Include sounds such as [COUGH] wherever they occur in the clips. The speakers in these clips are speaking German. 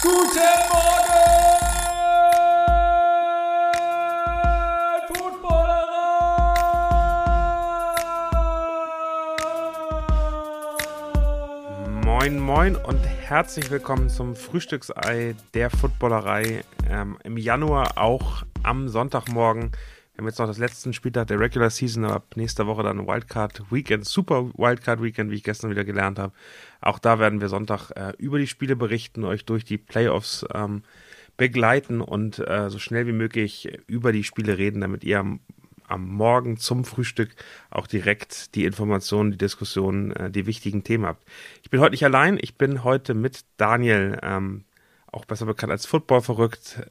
Guten Morgen, Footballerei! Moin, moin und herzlich willkommen zum Frühstücksei der Footballerei. Ähm, Im Januar auch am Sonntagmorgen. Wir haben jetzt noch das letzten Spieltag der Regular Season, aber ab nächster Woche dann Wildcard Weekend, Super Wildcard Weekend, wie ich gestern wieder gelernt habe. Auch da werden wir Sonntag äh, über die Spiele berichten, euch durch die Playoffs ähm, begleiten und äh, so schnell wie möglich über die Spiele reden, damit ihr am, am Morgen zum Frühstück auch direkt die Informationen, die Diskussionen, äh, die wichtigen Themen habt. Ich bin heute nicht allein, ich bin heute mit Daniel, ähm, auch besser bekannt als Football verrückt,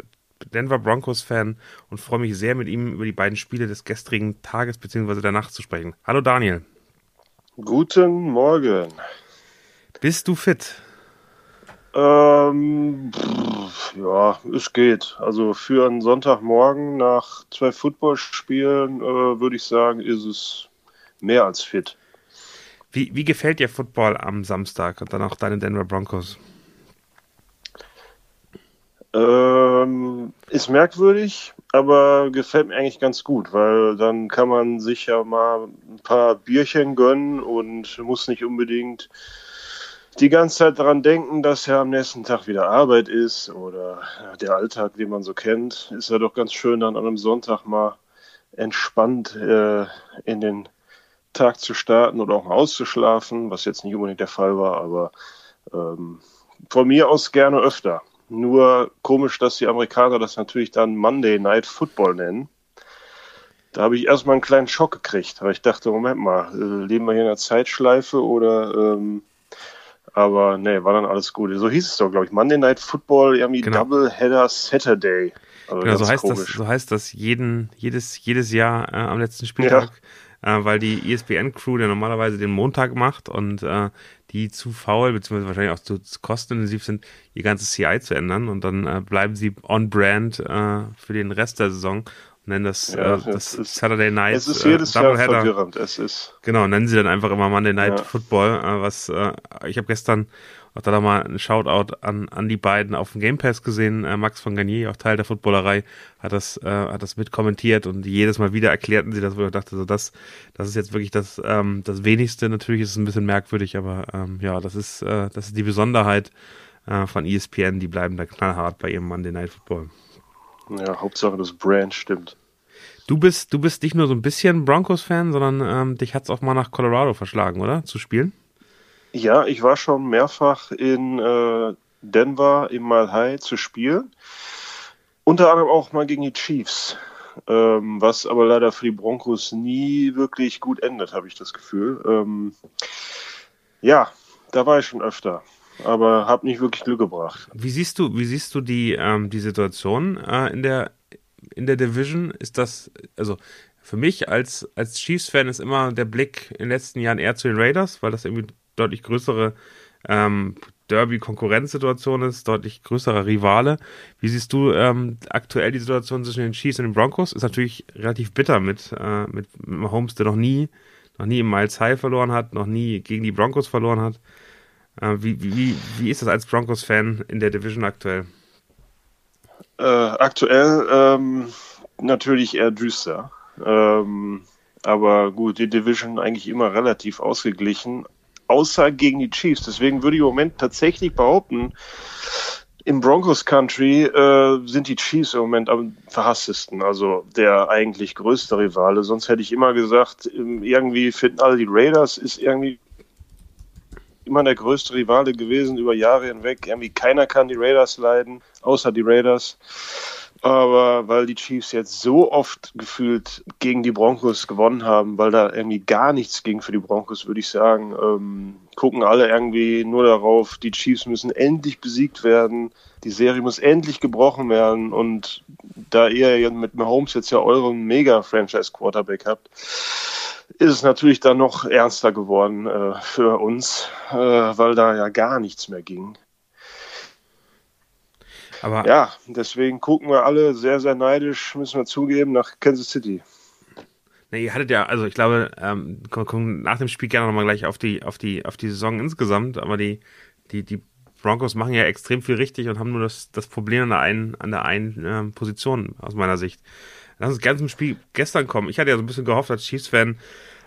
Denver Broncos-Fan und freue mich sehr, mit ihm über die beiden Spiele des gestrigen Tages bzw. der Nacht zu sprechen. Hallo Daniel. Guten Morgen. Bist du fit? Ähm, pff, ja, es geht. Also für einen Sonntagmorgen nach zwei Footballspielen äh, würde ich sagen, ist es mehr als fit. Wie, wie gefällt dir Football am Samstag und dann auch deine Denver Broncos? Ähm, ist merkwürdig, aber gefällt mir eigentlich ganz gut, weil dann kann man sich ja mal ein paar Bierchen gönnen und muss nicht unbedingt die ganze Zeit daran denken, dass ja am nächsten Tag wieder Arbeit ist oder der Alltag, den man so kennt. Ist ja doch ganz schön, dann an einem Sonntag mal entspannt äh, in den Tag zu starten oder auch mal auszuschlafen, was jetzt nicht unbedingt der Fall war, aber ähm, von mir aus gerne öfter. Nur komisch, dass die Amerikaner das natürlich dann Monday Night Football nennen. Da habe ich erstmal einen kleinen Schock gekriegt, weil ich dachte, Moment mal, äh, leben wir hier in einer Zeitschleife oder ähm, aber nee, war dann alles gut. So hieß es doch, glaube ich. Monday Night Football, irgendwie Genau. Double Header Saturday. Also Genau, so heißt, das, so heißt das jeden, jedes, jedes Jahr äh, am letzten Spieltag, äh, weil die ESPN-Crew, der normalerweise den Montag macht und äh, die zu faul, beziehungsweise wahrscheinlich auch zu, zu kostenintensiv sind, ihr ganzes CI zu ändern und dann äh, bleiben sie on brand äh, für den Rest der Saison und nennen das, Ja, äh, das ist- Saturday Night Es ist äh, jedes Jahr Doubleheader. verwirrend. Es ist Genau, nennen sie dann einfach immer Monday Night Ja. Football, äh, was äh, ich habe gestern auch da nochmal einen Shoutout an, an die beiden auf dem Game Pass gesehen. Äh, Max von Garnier, auch Teil der Footballerei, hat das, äh, hat das mit kommentiert und jedes Mal wieder erklärten sie das, wo ich dachte, so das, das ist jetzt wirklich das, ähm, das wenigste. Natürlich ist es ein bisschen merkwürdig, aber ähm, ja, das ist, äh, das ist die Besonderheit äh, von ESPN, die bleiben da knallhart bei ihrem Monday Night Football. ja Hauptsache das Brand stimmt. Du bist, du bist nicht nur so ein bisschen Broncos-Fan, sondern ähm, dich hat's auch mal nach Colorado verschlagen, oder? Zu spielen? Ja, ich war schon mehrfach in äh, Denver im Mile zu spielen. Unter anderem auch mal gegen die Chiefs. Ähm, was aber leider für die Broncos nie wirklich gut endet, habe ich das Gefühl. Ähm, ja, da war ich schon öfter, aber habe nicht wirklich Glück gebracht. Wie siehst du, wie siehst du die, ähm, die Situation äh, in der in der Division? Ist das, also für mich als, als Chiefs-Fan ist immer der Blick in den letzten Jahren eher zu den Raiders, weil das irgendwie deutlich größere ähm, Derby-Konkurrenzsituation ist, deutlich größerer Rivale. Wie siehst du ähm, aktuell die Situation zwischen den Chiefs und den Broncos? Ist natürlich relativ bitter mit, äh, mit, Mahomes, der noch nie, noch nie im Miles High verloren hat, noch nie gegen die Broncos verloren hat. Äh, wie, wie, wie ist das als Broncos-Fan in der Division aktuell? Äh, aktuell ähm, natürlich eher düster. Ähm, aber gut, die Division eigentlich immer relativ ausgeglichen, außer gegen die Chiefs. Deswegen würde ich im Moment tatsächlich behaupten, im Broncos Country äh, sind die Chiefs im Moment am verhasstesten, also der eigentlich größte Rivale. Sonst hätte ich immer gesagt, ähm, irgendwie finden alle die Raiders, ist irgendwie immer der größte Rivale gewesen über Jahre hinweg. Irgendwie keiner kann die Raiders leiden, außer die Raiders. Aber weil die Chiefs jetzt so oft gefühlt gegen die Broncos gewonnen haben, weil da irgendwie gar nichts ging für die Broncos, würde ich sagen, ähm, gucken alle irgendwie nur darauf, die Chiefs müssen endlich besiegt werden, die Serie muss endlich gebrochen werden und da ihr mit Mahomes jetzt ja euren Mega-Franchise-Quarterback habt, ist es natürlich dann noch ernster geworden äh, für uns, äh, weil da ja gar nichts mehr ging. Aber Ja, deswegen gucken wir alle sehr, sehr neidisch, müssen wir zugeben, nach Kansas City. ne, ihr hattet ja, also ich glaube, ähm, kommen nach dem Spiel gerne nochmal gleich auf die, auf die, auf die Saison insgesamt, aber die, die, die Broncos machen ja extrem viel richtig und haben nur das, das Problem an der einen, an der einen äh, Position aus meiner Sicht. Lass uns gerne zum Spiel gestern kommen. Ich hatte ja so ein bisschen gehofft als Chiefs-Fan,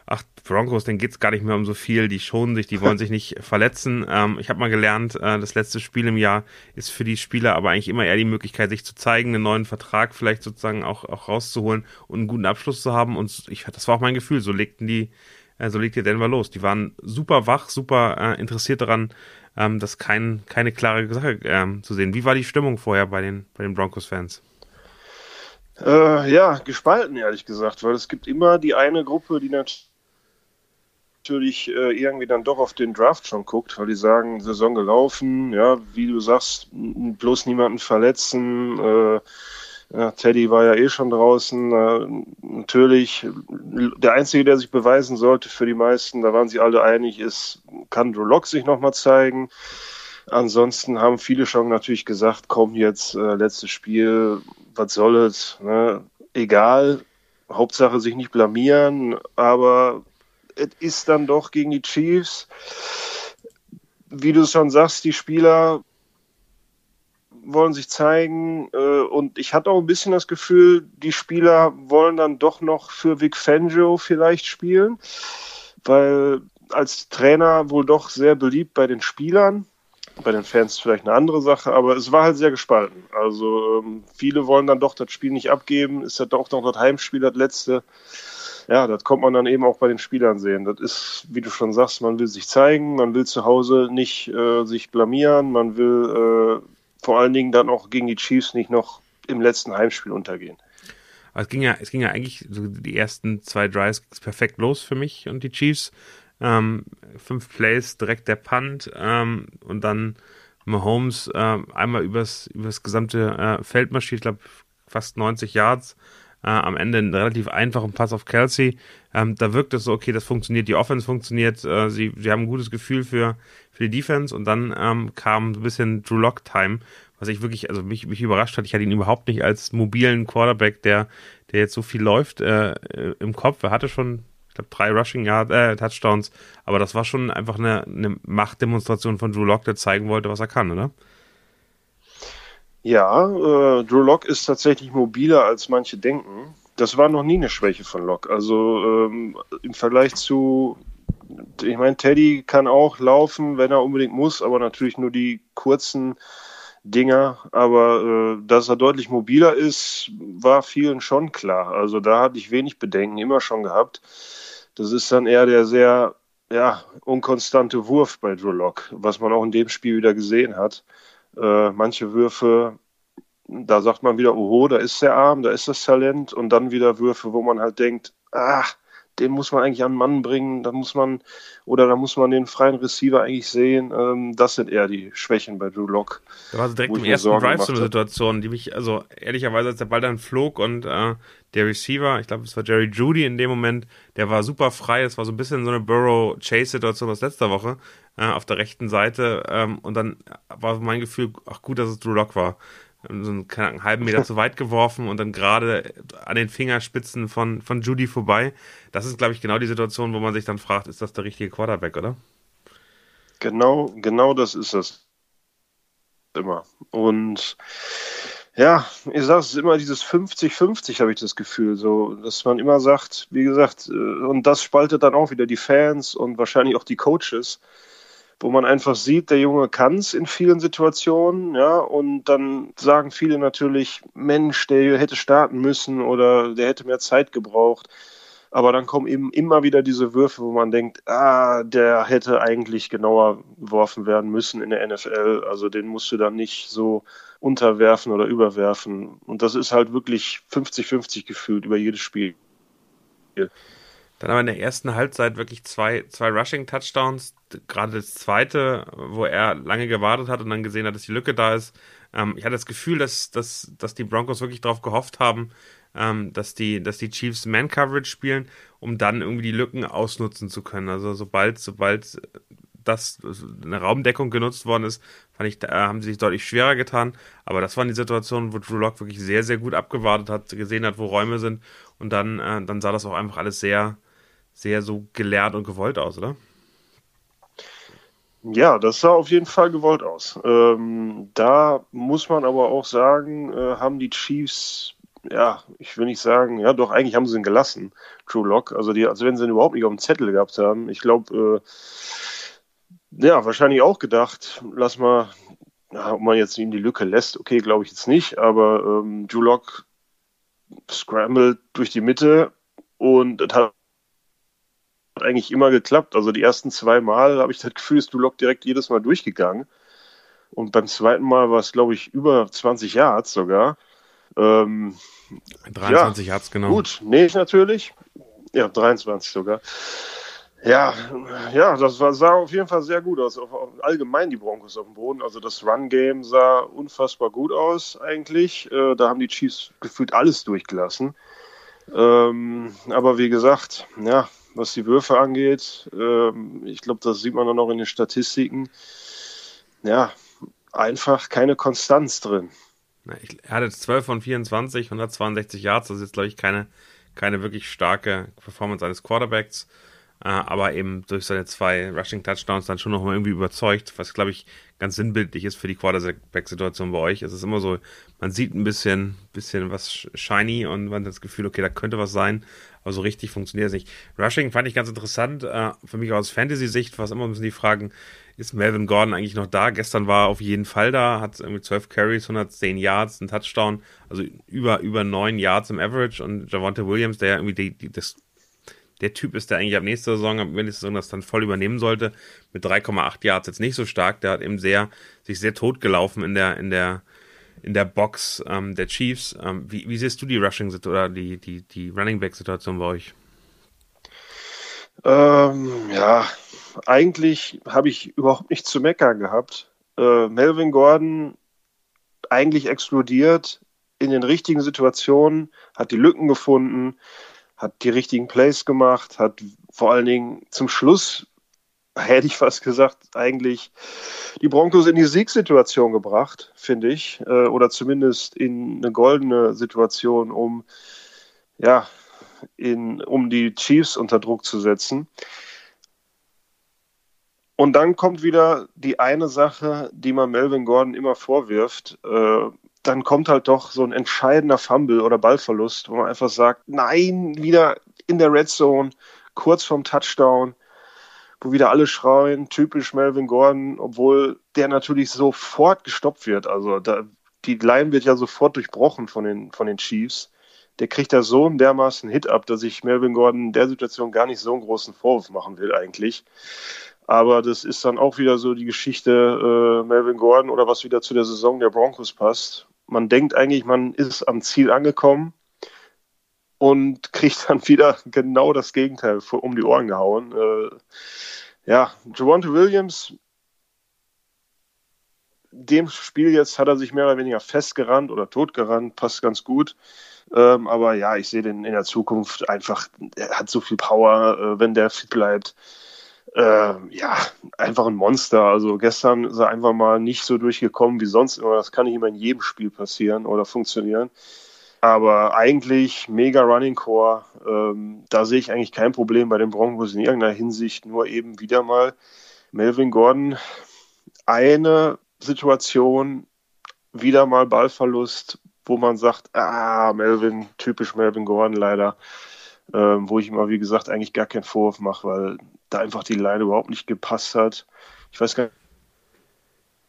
ach, Broncos, denen geht's gar nicht mehr um so viel, die schonen sich, die wollen sich nicht [LAUGHS] verletzen. Ähm, ich habe mal gelernt, äh, das letzte Spiel im Jahr ist für die Spieler aber eigentlich immer eher die Möglichkeit, sich zu zeigen, einen neuen Vertrag vielleicht sozusagen auch, auch rauszuholen und einen guten Abschluss zu haben. Und ich, das war auch mein Gefühl, so legten die, äh, so legte Denver los. Die waren super wach, super äh, interessiert daran, ähm, das kein, keine klare Sache ähm, zu sehen. Wie war die Stimmung vorher bei den, bei den Broncos-Fans? Äh, ja, gespalten, ehrlich gesagt, weil es gibt immer die eine Gruppe, die natürlich natürlich äh, irgendwie dann doch auf den Draft schon guckt, weil die sagen, Saison gelaufen, ja, wie du sagst, bloß niemanden verletzen. Äh, ja, Teddy war ja eh schon draußen. Äh, natürlich, der Einzige, der sich beweisen sollte für die meisten, da waren sie alle einig, ist, kann Drew Lock sich nochmal zeigen. Ansonsten haben viele schon natürlich gesagt, komm jetzt, äh, letztes Spiel, was soll es, ne? egal, Hauptsache sich nicht blamieren, aber es ist dann doch gegen die Chiefs. Wie du schon sagst, die Spieler wollen sich zeigen äh, und ich hatte auch ein bisschen das Gefühl, die Spieler wollen dann doch noch für Vic Fangio vielleicht spielen, weil als Trainer wohl doch sehr beliebt bei den Spielern. Bei den Fans vielleicht eine andere Sache, aber es war halt sehr gespalten. Also ähm, viele wollen dann doch das Spiel nicht abgeben. Ist ja doch noch das Heimspiel, das letzte ja, das kommt man dann eben auch bei den Spielern sehen. Das ist, wie du schon sagst, man will sich zeigen, man will zu Hause nicht äh, sich blamieren, man will äh, vor allen Dingen dann auch gegen die Chiefs nicht noch im letzten Heimspiel untergehen. Aber es ging ja, es ging ja eigentlich so die ersten zwei Drives perfekt los für mich und die Chiefs. Ähm, fünf Plays, direkt der Punt ähm, und dann Mahomes äh, einmal übers, übers gesamte äh, Feld marschiert, ich glaube fast 90 Yards äh, am Ende einen relativ einfachen Pass auf Kelsey. Ähm, da wirkt es so, okay, das funktioniert, die Offense funktioniert, äh, sie, sie haben ein gutes Gefühl für, für die Defense und dann ähm, kam ein bisschen Drew Lock Time, was ich wirklich, also mich, mich überrascht hat. Ich hatte ihn überhaupt nicht als mobilen Quarterback, der, der jetzt so viel läuft, äh, im Kopf. Er hatte schon, ich glaube, drei Rushing Yard, äh, Touchdowns, aber das war schon einfach eine, eine Machtdemonstration von Drew Lock, der zeigen wollte, was er kann, oder? Ja, äh, Drew Lock ist tatsächlich mobiler als manche denken. Das war noch nie eine Schwäche von Lock. Also ähm, im Vergleich zu, ich meine, Teddy kann auch laufen, wenn er unbedingt muss, aber natürlich nur die kurzen Dinger. Aber äh, dass er deutlich mobiler ist, war vielen schon klar. Also da hatte ich wenig Bedenken immer schon gehabt. Das ist dann eher der sehr ja, unkonstante Wurf bei Drew Lock, was man auch in dem Spiel wieder gesehen hat. Äh, manche Würfe, da sagt man wieder, oho, da ist der Arm, da ist das Talent. Und dann wieder Würfe, wo man halt denkt, ach, den muss man eigentlich an den Mann bringen, da muss man, oder da muss man den freien Receiver eigentlich sehen. Ähm, das sind eher die Schwächen bei Drew Lock. Da war direkt im ersten Drive so eine Situation, die mich, also ehrlicherweise, als der Ball dann flog und äh, der Receiver, ich glaube, es war Jerry Judy in dem Moment, der war super frei. Es war so ein bisschen so eine Burrow-Chase-Situation aus letzter Woche äh, auf der rechten Seite. Ähm, und dann war mein Gefühl, ach gut, dass es Drew Lock war so einen, einen halben Meter [LAUGHS] zu weit geworfen und dann gerade an den Fingerspitzen von, von Judy vorbei. Das ist, glaube ich, genau die Situation, wo man sich dann fragt, ist das der richtige Quarterback, oder? Genau, genau das ist es. Immer. Und ja, ich sage, es ist immer dieses 50-50, habe ich das Gefühl, so, dass man immer sagt, wie gesagt, äh, und das spaltet dann auch wieder die Fans und wahrscheinlich auch die Coaches wo man einfach sieht, der Junge kann es in vielen Situationen, ja, und dann sagen viele natürlich, Mensch, der hätte starten müssen oder der hätte mehr Zeit gebraucht. Aber dann kommen eben immer wieder diese Würfe, wo man denkt, ah, der hätte eigentlich genauer geworfen werden müssen in der NFL. Also den musst du dann nicht so unterwerfen oder überwerfen. Und das ist halt wirklich 50-50 gefühlt über jedes Spiel. Dann aber in der ersten Halbzeit wirklich zwei, zwei Rushing-Touchdowns. Gerade das zweite, wo er lange gewartet hat und dann gesehen hat, dass die Lücke da ist. Ähm, ich hatte das Gefühl, dass, dass, dass die Broncos wirklich darauf gehofft haben, ähm, dass, die, dass die Chiefs Man-Coverage spielen, um dann irgendwie die Lücken ausnutzen zu können. Also sobald, sobald das eine Raumdeckung genutzt worden ist, fand ich, da haben sie sich deutlich schwerer getan. Aber das waren die Situationen, wo Drew Lock wirklich sehr, sehr gut abgewartet hat, gesehen hat, wo Räume sind. Und dann, äh, dann sah das auch einfach alles sehr, sehr so gelehrt und gewollt aus, oder? Ja, das sah auf jeden Fall gewollt aus. Ähm, da muss man aber auch sagen, äh, haben die Chiefs, ja, ich will nicht sagen, ja doch, eigentlich haben sie ihn gelassen, True Lock. Also, die, also wenn sie ihn überhaupt nicht auf dem Zettel gehabt haben. Ich glaube, äh, ja, wahrscheinlich auch gedacht, lass mal, ja, ob man jetzt ihn die Lücke lässt, okay, glaube ich jetzt nicht, aber ähm, Drew Lock scrambled durch die Mitte und das hat eigentlich immer geklappt. Also die ersten zwei Mal habe ich das Gefühl, ist Duloc direkt jedes Mal durchgegangen. Und beim zweiten Mal war es, glaube ich, über 20 Yards sogar. Ähm, 23 ja, Yards, genau. Gut, nee, natürlich. Ja, 23 sogar. Ja, ja, das war, sah auf jeden Fall sehr gut aus. Allgemein die Broncos auf dem Boden. Also das Run-Game sah unfassbar gut aus eigentlich. Äh, da haben die Chiefs gefühlt alles durchgelassen. Ähm, aber wie gesagt, ja, was die Würfe angeht. Ähm, ich glaube, das sieht man dann auch in den Statistiken. Ja, einfach keine Konstanz drin. Er hatte 12 von 24, 162 Yards. Das ist jetzt, glaube ich, keine, keine wirklich starke Performance eines Quarterbacks. Äh, aber eben durch seine zwei Rushing Touchdowns dann schon nochmal irgendwie überzeugt, was, glaube ich, ganz sinnbildlich ist für die Quarterback-Situation bei euch. Es ist immer so, man sieht ein bisschen, bisschen was shiny und man hat das Gefühl, okay, da könnte was sein, aber so richtig funktioniert es nicht. Rushing fand ich ganz interessant. Äh, für mich aus Fantasy-Sicht war es immer ein bisschen die Fragen, ist Melvin Gordon eigentlich noch da? Gestern war er auf jeden Fall da, hat irgendwie 12 Carries, 110 Yards, einen Touchdown, also über, über 9 Yards im Average und Javante Williams, der ja irgendwie die, die, das, der Typ ist, der eigentlich ab nächster Saison, ab nächster Saison das dann voll übernehmen sollte, mit 3,8 Yards jetzt nicht so stark, der hat eben sehr, sich sehr tot gelaufen in der, in der, in der Box ähm, der Chiefs. Ähm, wie, wie, siehst du die Rushing oder die, die, die Running Back Situation bei euch? Ähm, ja, eigentlich habe ich überhaupt nichts zu meckern gehabt. Äh, Melvin Gordon eigentlich explodiert in den richtigen Situationen, hat die Lücken gefunden, hat die richtigen Plays gemacht, hat vor allen Dingen zum Schluss hätte ich fast gesagt, eigentlich die Broncos in die Siegssituation gebracht, finde ich. Äh, oder zumindest in eine goldene Situation, um, ja, in, um die Chiefs unter Druck zu setzen. Und dann kommt wieder die eine Sache, die man Melvin Gordon immer vorwirft. Äh, dann kommt halt doch so ein entscheidender Fumble oder Ballverlust, wo man einfach sagt, nein, wieder in der Red Zone, kurz vorm Touchdown wo wieder alle schreien, typisch Melvin Gordon, obwohl der natürlich sofort gestoppt wird. Also da, die Line wird ja sofort durchbrochen von den, von den Chiefs. Der kriegt da so einen dermaßen Hit ab, dass ich Melvin Gordon in der Situation gar nicht so einen großen Vorwurf machen will eigentlich. Aber das ist dann auch wieder so die Geschichte äh, Melvin Gordon oder was wieder zu der Saison der Broncos passt. Man denkt eigentlich, man ist am Ziel angekommen und [LAUGHS] kriegt dann wieder genau das Gegenteil um die Ohren gehauen. Äh, ja, Javonte Williams, dem Spiel jetzt hat er sich mehr oder weniger festgerannt oder totgerannt, passt ganz gut. Ähm, aber ja, ich sehe den in der Zukunft einfach, er hat so viel Power, äh, wenn der fit bleibt. Äh, ja, einfach ein Monster. Also gestern ist er einfach mal nicht so durchgekommen wie sonst immer. Das kann nicht immer in jedem Spiel passieren oder funktionieren. Aber eigentlich mega Running Core. Ähm, da sehe ich eigentlich kein Problem bei den Broncos in irgendeiner Hinsicht. Nur eben wieder mal Melvin Gordon. Eine Situation, wieder mal Ballverlust, wo man sagt, ah, Melvin, typisch Melvin Gordon leider. Ähm, wo ich immer, wie gesagt, eigentlich gar keinen Vorwurf mache, weil da einfach die Line überhaupt nicht gepasst hat. Ich weiß gar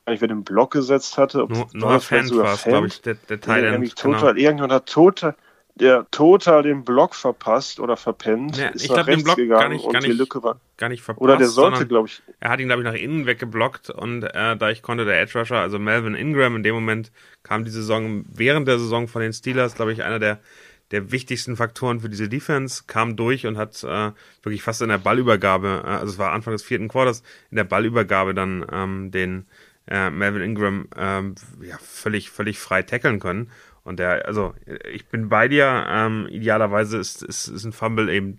nicht, wer den Block gesetzt hatte. Ob Noah Fan war es, glaube ich, der, der Teil. Genau. Total, Irgendjemand hat total, der total den Block verpasst oder verpennt. Ja, ist ich glaube, den Block gar nicht, gar, nicht, war, gar nicht verpasst. Oder der sollte, glaube ich. Er hat ihn, glaube ich, nach innen weggeblockt und äh, da ich konnte der Edge Rusher, also Melvin Ingram, in dem Moment kam die Saison, während der Saison von den Steelers, glaube ich, einer der der wichtigsten Faktoren für diese Defense, kam durch und hat äh, wirklich fast in der Ballübergabe, äh, also es war Anfang des vierten Quarters, in der Ballübergabe dann ähm, den, äh, Melvin Ingram ähm, ja, völlig, völlig frei tackeln können. Und der, also ich bin bei dir, ähm, idealerweise ist, ist, ist ein Fumble eben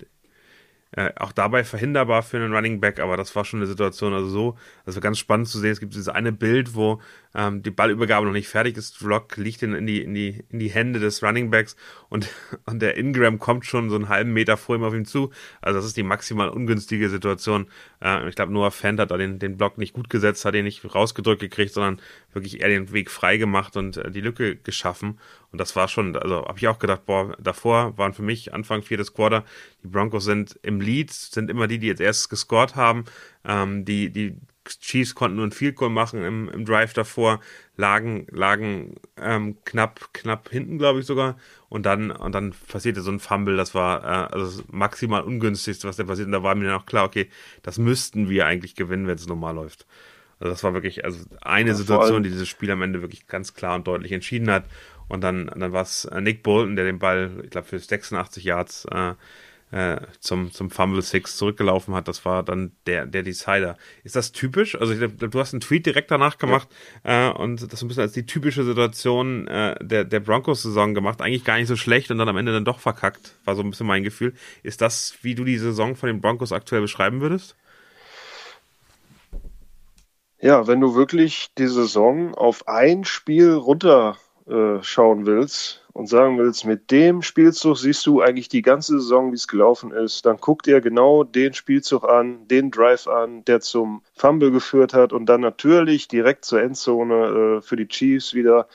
äh, auch dabei verhinderbar für einen Running Back, aber das war schon eine Situation, also so, also ganz spannend zu sehen. Es gibt dieses eine Bild, wo ähm, die Ballübergabe noch nicht fertig ist. Vlog liegt in, in, die, in, die, in die Hände des Running Backs und, [LAUGHS] und der Ingram kommt schon so einen halben Meter vor ihm auf ihm zu. Also das ist die maximal ungünstige Situation. Äh, ich glaube, Noah Fant hat da den, den Block nicht gut gesetzt, hat ihn nicht rausgedrückt gekriegt, sondern wirklich eher den Weg frei gemacht und äh, die Lücke geschaffen. Und das war schon, also habe ich auch gedacht, boah, davor waren für mich Anfang viertes Quarter, die Broncos sind im Lead, sind immer die, die jetzt erst gescored haben. Ähm, die, die Chiefs konnten nur ein Field Goal machen im, im Drive davor, lagen, lagen ähm, knapp, knapp hinten, glaube ich sogar. Und dann, und dann passierte so ein Fumble, das war äh, also das maximal ungünstigste, was da passiert. Und da war mir dann auch klar, okay, das müssten wir eigentlich gewinnen, wenn es normal läuft. Also das war wirklich also eine ja, Situation, die dieses Spiel am Ende wirklich ganz klar und deutlich entschieden hat. Und dann, dann war es äh, Nick Bolton, der den Ball, ich glaube, für 86 Yards äh, äh, zum, zum Fumble Six zurückgelaufen hat. Das war dann der, der Decider. Ist das typisch? Also ich glaube, du hast einen Tweet direkt danach gemacht ja. äh, und das ein bisschen als die typische Situation äh, der, der Broncos-Saison gemacht. Eigentlich gar nicht so schlecht und dann am Ende dann doch verkackt. War so ein bisschen mein Gefühl. Ist das, wie du die Saison von den Broncos aktuell beschreiben würdest? Ja, wenn du wirklich die Saison auf ein Spiel runterschauen äh, willst, und sagen willst, mit dem Spielzug siehst du eigentlich die ganze Saison, wie es gelaufen ist, dann guck dir genau den Spielzug an, den Drive an, der zum Fumble geführt hat und dann natürlich direkt zur Endzone äh, für die Chiefs wieder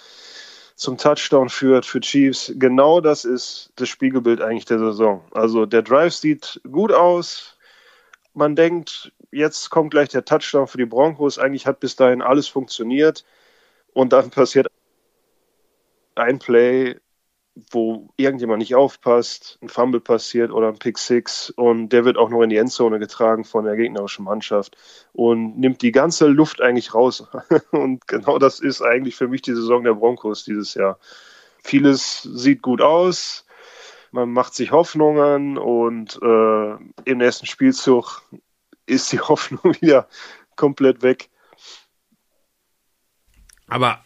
zum Touchdown führt für Chiefs. Genau das ist das Spiegelbild eigentlich der Saison. Also der Drive sieht gut aus. Man denkt, jetzt kommt gleich der Touchdown für die Broncos. Eigentlich hat bis dahin alles funktioniert. Und dann passiert ein Play, wo irgendjemand nicht aufpasst, ein Fumble passiert oder ein Pick Six und der wird auch noch in die Endzone getragen von der gegnerischen Mannschaft und nimmt die ganze Luft eigentlich raus. [LAUGHS] Und genau das ist eigentlich für mich die Saison der Broncos dieses Jahr. Vieles sieht gut aus, man macht sich Hoffnungen und äh, im nächsten Spielzug ist die [LAUGHS] Hoffnung wieder komplett weg. Aber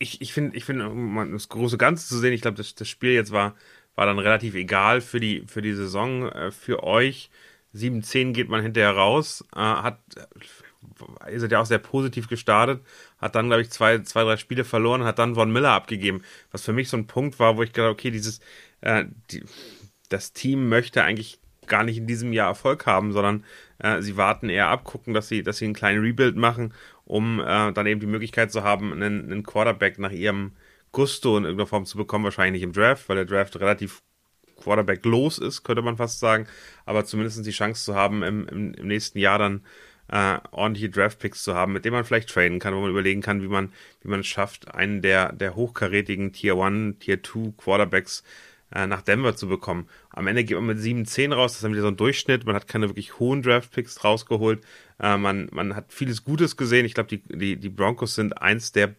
ich, ich finde, ich finde, um das große Ganze zu sehen, ich glaube, das, das Spiel jetzt war, war dann relativ egal für die, für die Saison, äh, für euch. 7-10 geht man hinterher raus, äh, hat, ihr seid ja auch sehr positiv gestartet, hat dann, glaube ich, zwei, zwei, drei Spiele verloren, hat dann Von Miller abgegeben, was für mich so ein Punkt war, wo ich gedacht okay, dieses, äh, die, das Team möchte eigentlich gar nicht in diesem Jahr Erfolg haben, sondern äh, sie warten eher ab, gucken, dass sie, dass sie einen kleinen Rebuild machen um äh, dann eben die Möglichkeit zu haben, einen, einen Quarterback nach ihrem Gusto in irgendeiner Form zu bekommen, wahrscheinlich nicht im Draft, weil der Draft relativ Quarterback los ist, könnte man fast sagen, aber zumindest die Chance zu haben, im, im, im nächsten Jahr dann äh, ordentliche Draft-Picks zu haben, mit denen man vielleicht trainen kann, wo man überlegen kann, wie man, wie man es schafft, einen der, der hochkarätigen Tier 1, Tier 2 Quarterbacks äh, nach Denver zu bekommen. Am Ende geht man mit 7-10 raus, das ist dann wieder so ein Durchschnitt, man hat keine wirklich hohen Draft-Picks rausgeholt, äh, man, man hat vieles Gutes gesehen. Ich glaube, die, die, die Broncos sind eins der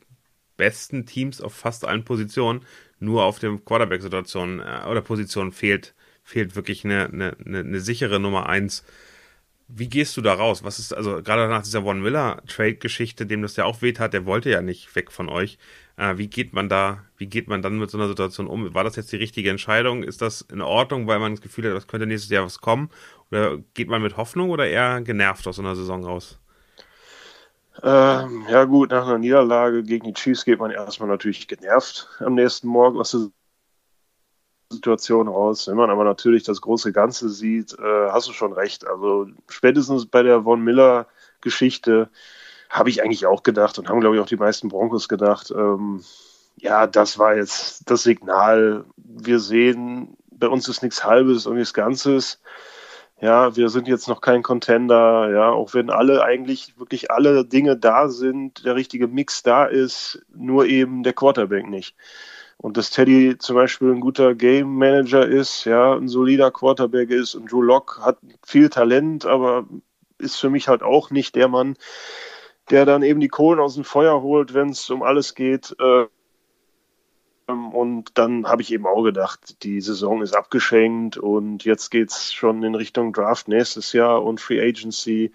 besten Teams auf fast allen Positionen. Nur auf dem Quarterback-Situation äh, oder Position fehlt, fehlt wirklich eine, eine, eine, eine sichere Nummer eins. Wie gehst du da raus? Was ist, also gerade nach dieser Von Miller Trade-Geschichte, dem das ja auch weht hat, der wollte ja nicht weg von euch. Äh, wie geht man da, wie geht man dann mit so einer Situation um? War das jetzt die richtige Entscheidung? Ist das in Ordnung, weil man das Gefühl hat, das könnte nächstes Jahr was kommen? Oder geht man mit Hoffnung oder eher genervt aus so einer Saison raus? Ähm, ja gut, nach einer Niederlage gegen die Chiefs geht man erstmal natürlich genervt am nächsten Morgen aus der Situation raus. Wenn man aber natürlich das große Ganze sieht, äh, hast du schon recht. Also spätestens bei der Von Miller Geschichte habe ich eigentlich auch gedacht und haben, glaube ich, auch die meisten Broncos gedacht. Ähm, ja, das war jetzt das Signal. Wir sehen, bei uns ist nichts Halbes und nichts Ganzes. Ja, wir sind jetzt noch kein Contender. Ja, auch wenn alle eigentlich wirklich alle Dinge da sind, der richtige Mix da ist, nur eben der Quarterback nicht. Und dass Teddy zum Beispiel ein guter Game Manager ist, ja, ein solider Quarterback ist und Drew Lock hat viel Talent, aber ist für mich halt auch nicht der Mann, der dann eben die Kohlen aus dem Feuer holt, wenn es um alles geht. Ähm, und dann habe ich eben auch gedacht, die Saison ist abgeschenkt und jetzt geht es schon in Richtung Draft nächstes Jahr und Free Agency.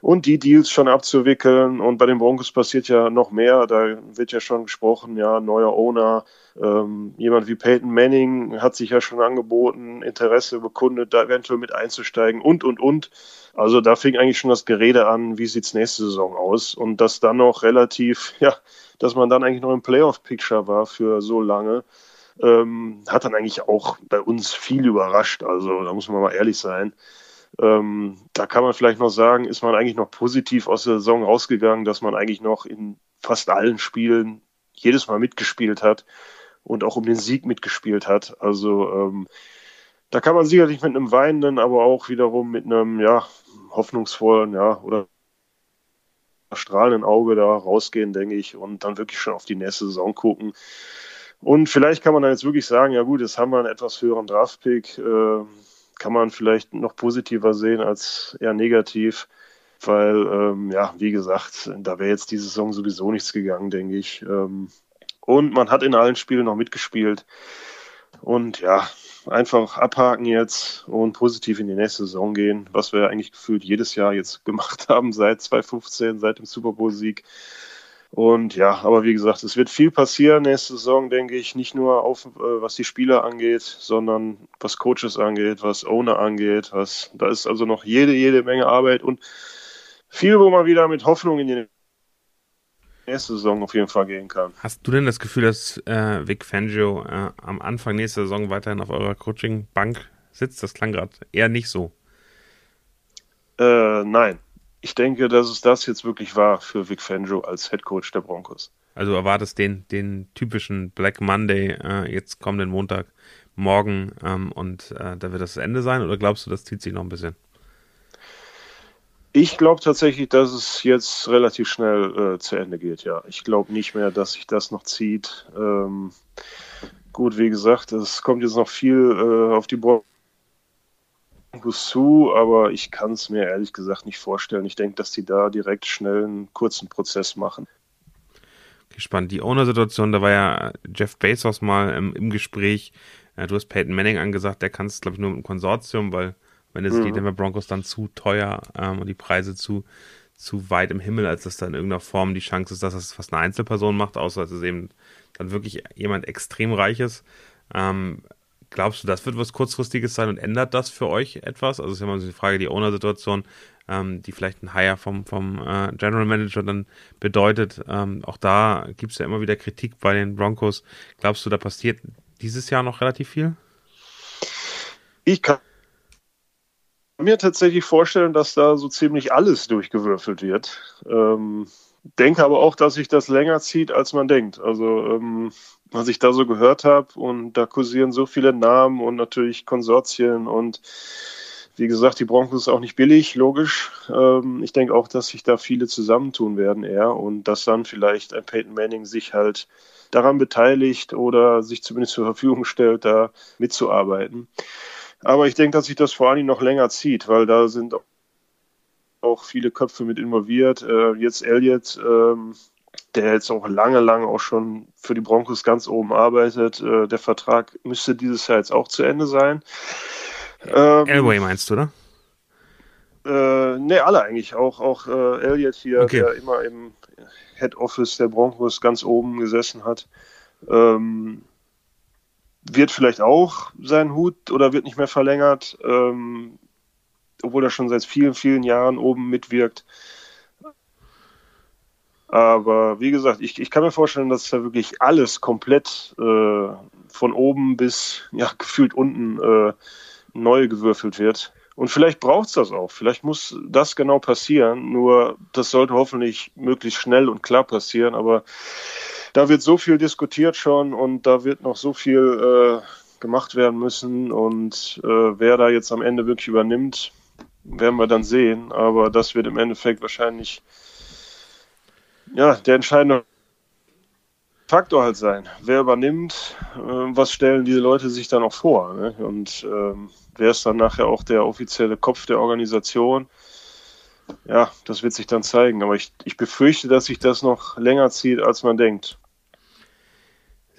Und die Deals schon abzuwickeln. Und bei den Broncos passiert ja noch mehr. Da wird ja schon gesprochen, ja, neuer Owner. Ähm, jemand wie Peyton Manning hat sich ja schon angeboten, Interesse bekundet, da eventuell mit einzusteigen und, und, und. Also da fing eigentlich schon das Gerede an, wie sieht's nächste Saison aus? Und das dann noch relativ, [LAUGHS] ja, dass man dann eigentlich noch im Playoff-Picture war für so lange. Ähm, hat dann eigentlich auch bei uns viel überrascht. Also da muss man mal ehrlich sein. Ähm, da kann man vielleicht noch sagen, ist man eigentlich noch positiv aus der Saison rausgegangen, dass man eigentlich noch in fast allen Spielen jedes Mal mitgespielt hat und auch um den Sieg mitgespielt hat. Also ähm, da kann man sicherlich mit einem weinenden, aber auch wiederum mit einem ja hoffnungsvollen, ja oder strahlenden Auge da rausgehen, denke ich, und dann wirklich schon auf die nächste Saison gucken. Und vielleicht kann man dann jetzt wirklich sagen, ja gut, jetzt haben wir einen etwas höheren Draftpick, äh, kann man vielleicht noch positiver sehen als eher negativ, weil, ähm, ja, wie gesagt, da wäre jetzt diese Saison sowieso nichts gegangen, denke ich. Ähm, und man hat in allen Spielen noch mitgespielt. Und ja, einfach abhaken jetzt und positiv in die nächste Saison gehen, was wir eigentlich gefühlt jedes Jahr jetzt [LAUGHS] gemacht haben seit 2015, seit dem Super Bowl-Sieg. Und ja, aber wie gesagt, es wird viel passieren nächste Saison, denke ich, nicht nur auf, äh, was die Spieler angeht, sondern was Coaches angeht, was Owner angeht, was, da ist also noch jede, jede Menge Arbeit und viel, wo man wieder mit Hoffnung in die nächste Saison auf jeden Fall gehen kann. Hast du denn das Gefühl, dass äh, Vic Fangio äh, am Anfang nächster Saison weiterhin auf eurer Coaching-Bank sitzt? Das klang gerade eher nicht so. Äh, nein ich denke, dass es das jetzt wirklich war für Vic Fangio als Head Coach der Broncos. Also erwartest den, den typischen Black Monday äh, jetzt kommenden Montag morgen ähm, und äh, da wird das Ende sein oder glaubst du, das zieht sich noch ein bisschen? Ich glaube tatsächlich, dass es jetzt relativ schnell äh, zu Ende geht, ja. Ich glaube nicht mehr, dass sich das noch zieht. Ähm, gut, wie gesagt, es kommt jetzt noch viel äh, auf die Broncos zu, aber ich kann es mir ehrlich gesagt nicht vorstellen. Ich denke, dass die da direkt schnell einen kurzen Prozess machen. Spannend. Die Owner-Situation, da war ja Jeff Bezos mal im, im Gespräch. Ja, du hast Peyton Manning angesagt, der kann es, glaube ich, nur mit dem Konsortium, weil wenn es mhm. die Denver Broncos dann zu teuer ähm, und die Preise zu, zu weit im Himmel, als dass da in irgendeiner Form die Chance ist, dass das fast eine Einzelperson macht, außer dass es eben dann wirklich jemand extrem reiches. Ähm, Glaubst du, das wird was Kurzfristiges sein und ändert das für euch etwas? Also ist ja mal so die Frage, die Owner-Situation, ähm, die vielleicht ein Hire vom, vom äh, General Manager dann bedeutet. Ähm, auch da gibt es ja immer wieder Kritik bei den Broncos. Glaubst du, da passiert dieses Jahr noch relativ viel? Ich kann mir tatsächlich vorstellen, dass da so ziemlich alles durchgewürfelt wird. Ähm, denke aber auch, dass sich das länger zieht, als man denkt. Also ähm, was ich da so gehört habe und da kursieren so viele Namen und natürlich Konsortien und wie gesagt, die Broncos ist auch nicht billig, logisch. Ähm, ich denke auch, dass sich da viele zusammentun werden eher und dass dann vielleicht ein Peyton Manning sich halt daran beteiligt oder sich zumindest zur Verfügung stellt, da mitzuarbeiten. Aber ich denke, dass sich das vor allen Dingen noch länger zieht, weil da sind auch viele Köpfe mit involviert. Äh, jetzt Elliott, ähm, der jetzt auch lange, lange auch schon für die Broncos ganz oben arbeitet. Äh, der Vertrag müsste dieses Jahr jetzt auch zu Ende sein. Ähm, Elway meinst du, oder? Äh, ne, alle eigentlich. Auch, auch äh, Elliott hier, okay. der immer im Head Office der Broncos ganz oben gesessen hat. Ähm, wird vielleicht auch seinen Hut oder wird nicht mehr verlängert. Ähm, obwohl er schon seit vielen, vielen Jahren oben mitwirkt. Aber wie gesagt, ich, ich kann mir vorstellen, dass da wirklich alles komplett äh, von oben bis ja, gefühlt unten äh, neu gewürfelt wird. Und vielleicht braucht es das auch. Vielleicht muss das genau passieren. Nur das sollte hoffentlich möglichst schnell und klar passieren. Aber da wird so viel diskutiert schon und da wird noch so viel äh, gemacht werden müssen. Und äh, wer da jetzt am Ende wirklich übernimmt, werden wir dann sehen. Aber das wird im Endeffekt wahrscheinlich ja, der entscheidende Faktor halt sein. Wer übernimmt, äh, was stellen diese Leute sich dann auch vor? Ne? Und ähm, wer ist dann nachher auch der offizielle Kopf der Organisation? Ja, das wird sich dann zeigen. Aber ich, ich befürchte, dass sich das noch länger zieht, als man denkt.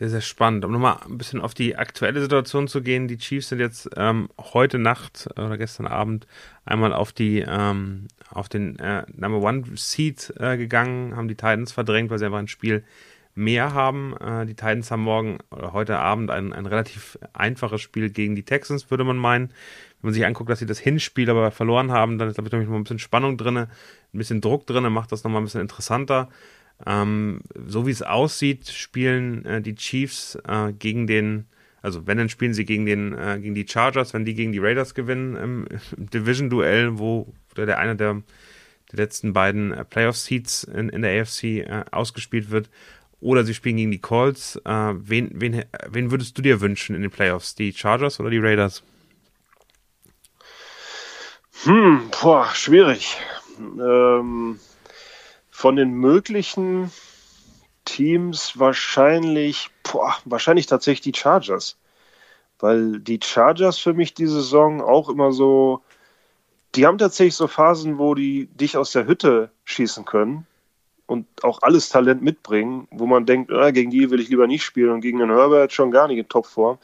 Sehr, sehr spannend. Um nochmal ein bisschen auf die aktuelle Situation zu gehen. Die Chiefs sind jetzt ähm, heute Nacht oder gestern Abend einmal auf die ähm, auf den äh, Number One Seed äh, gegangen, haben die Titans verdrängt, weil sie einfach ein Spiel mehr haben. Äh, die Titans haben morgen oder heute Abend ein, ein relativ einfaches Spiel gegen die Texans, würde man meinen. Wenn man sich anguckt, dass sie das Hinspiel aber verloren haben, dann ist da noch ein bisschen Spannung drin, ein bisschen Druck drin, macht das nochmal ein bisschen interessanter. Ähm, so wie es aussieht, spielen äh, die Chiefs äh, gegen den, also wenn, dann spielen sie gegen den, äh, gegen die Chargers, wenn die gegen die Raiders gewinnen im, im Division-Duell, wo der, der einer der, der letzten beiden äh, Playoff-Seats in, in der AFC äh, ausgespielt wird. Oder sie spielen gegen die Colts. Äh, wen, wen, wen würdest du dir wünschen in den Playoffs? Die Chargers oder die Raiders? Hm, boah, schwierig. Ähm, von den möglichen Teams wahrscheinlich, boah, wahrscheinlich tatsächlich die Chargers. Weil die Chargers für mich die Saison auch immer so, die haben tatsächlich so Phasen, wo die dich aus der Hütte schießen können und auch alles Talent mitbringen, wo man denkt, ah, gegen die will ich lieber nicht spielen und gegen den Herbert schon gar nicht in Topform.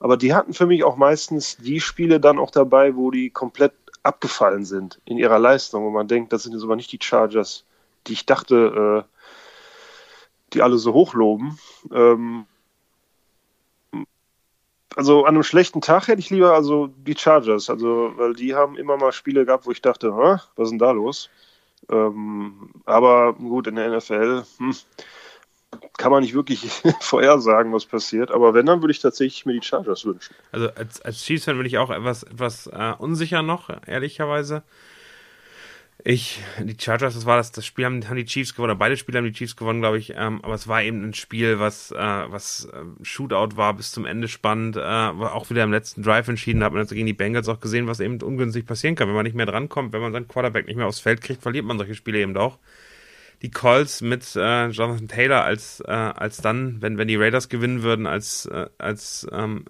Aber die hatten für mich auch meistens die Spiele dann auch dabei, wo die komplett abgefallen sind in ihrer Leistung, wo man denkt, das sind jetzt aber nicht die Chargers, die ich dachte, äh, die alle so hochloben. Ähm, also an einem schlechten Tag hätte ich lieber also die Chargers, also weil die haben immer mal Spiele gehabt, wo ich dachte, was ist denn da los? Ähm, aber gut, in der NFL hm, kann man nicht wirklich [LAUGHS] vorhersagen, was passiert. Aber wenn, dann würde ich tatsächlich mir die Chargers wünschen. Also als, als Chiefs-Fan bin ich auch etwas, etwas äh, unsicher noch, ehrlicherweise. Ich, die Chargers, das war das, das Spiel haben, haben die Chiefs gewonnen, beide Spiele haben die Chiefs gewonnen, glaube ich, ähm, aber es war eben ein Spiel, was, äh, was äh, Shootout war, bis zum Ende spannend, äh, war auch wieder im letzten Drive entschieden, da hat man jetzt gegen die Bengals auch gesehen, was eben ungünstig passieren kann, wenn man nicht mehr drankommt, wenn man seinen Quarterback nicht mehr aufs Feld kriegt, verliert man solche Spiele eben auch. Die Calls mit äh, Jonathan Taylor als, äh, als dann, wenn, wenn die Raiders gewinnen würden, als, äh, als ähm,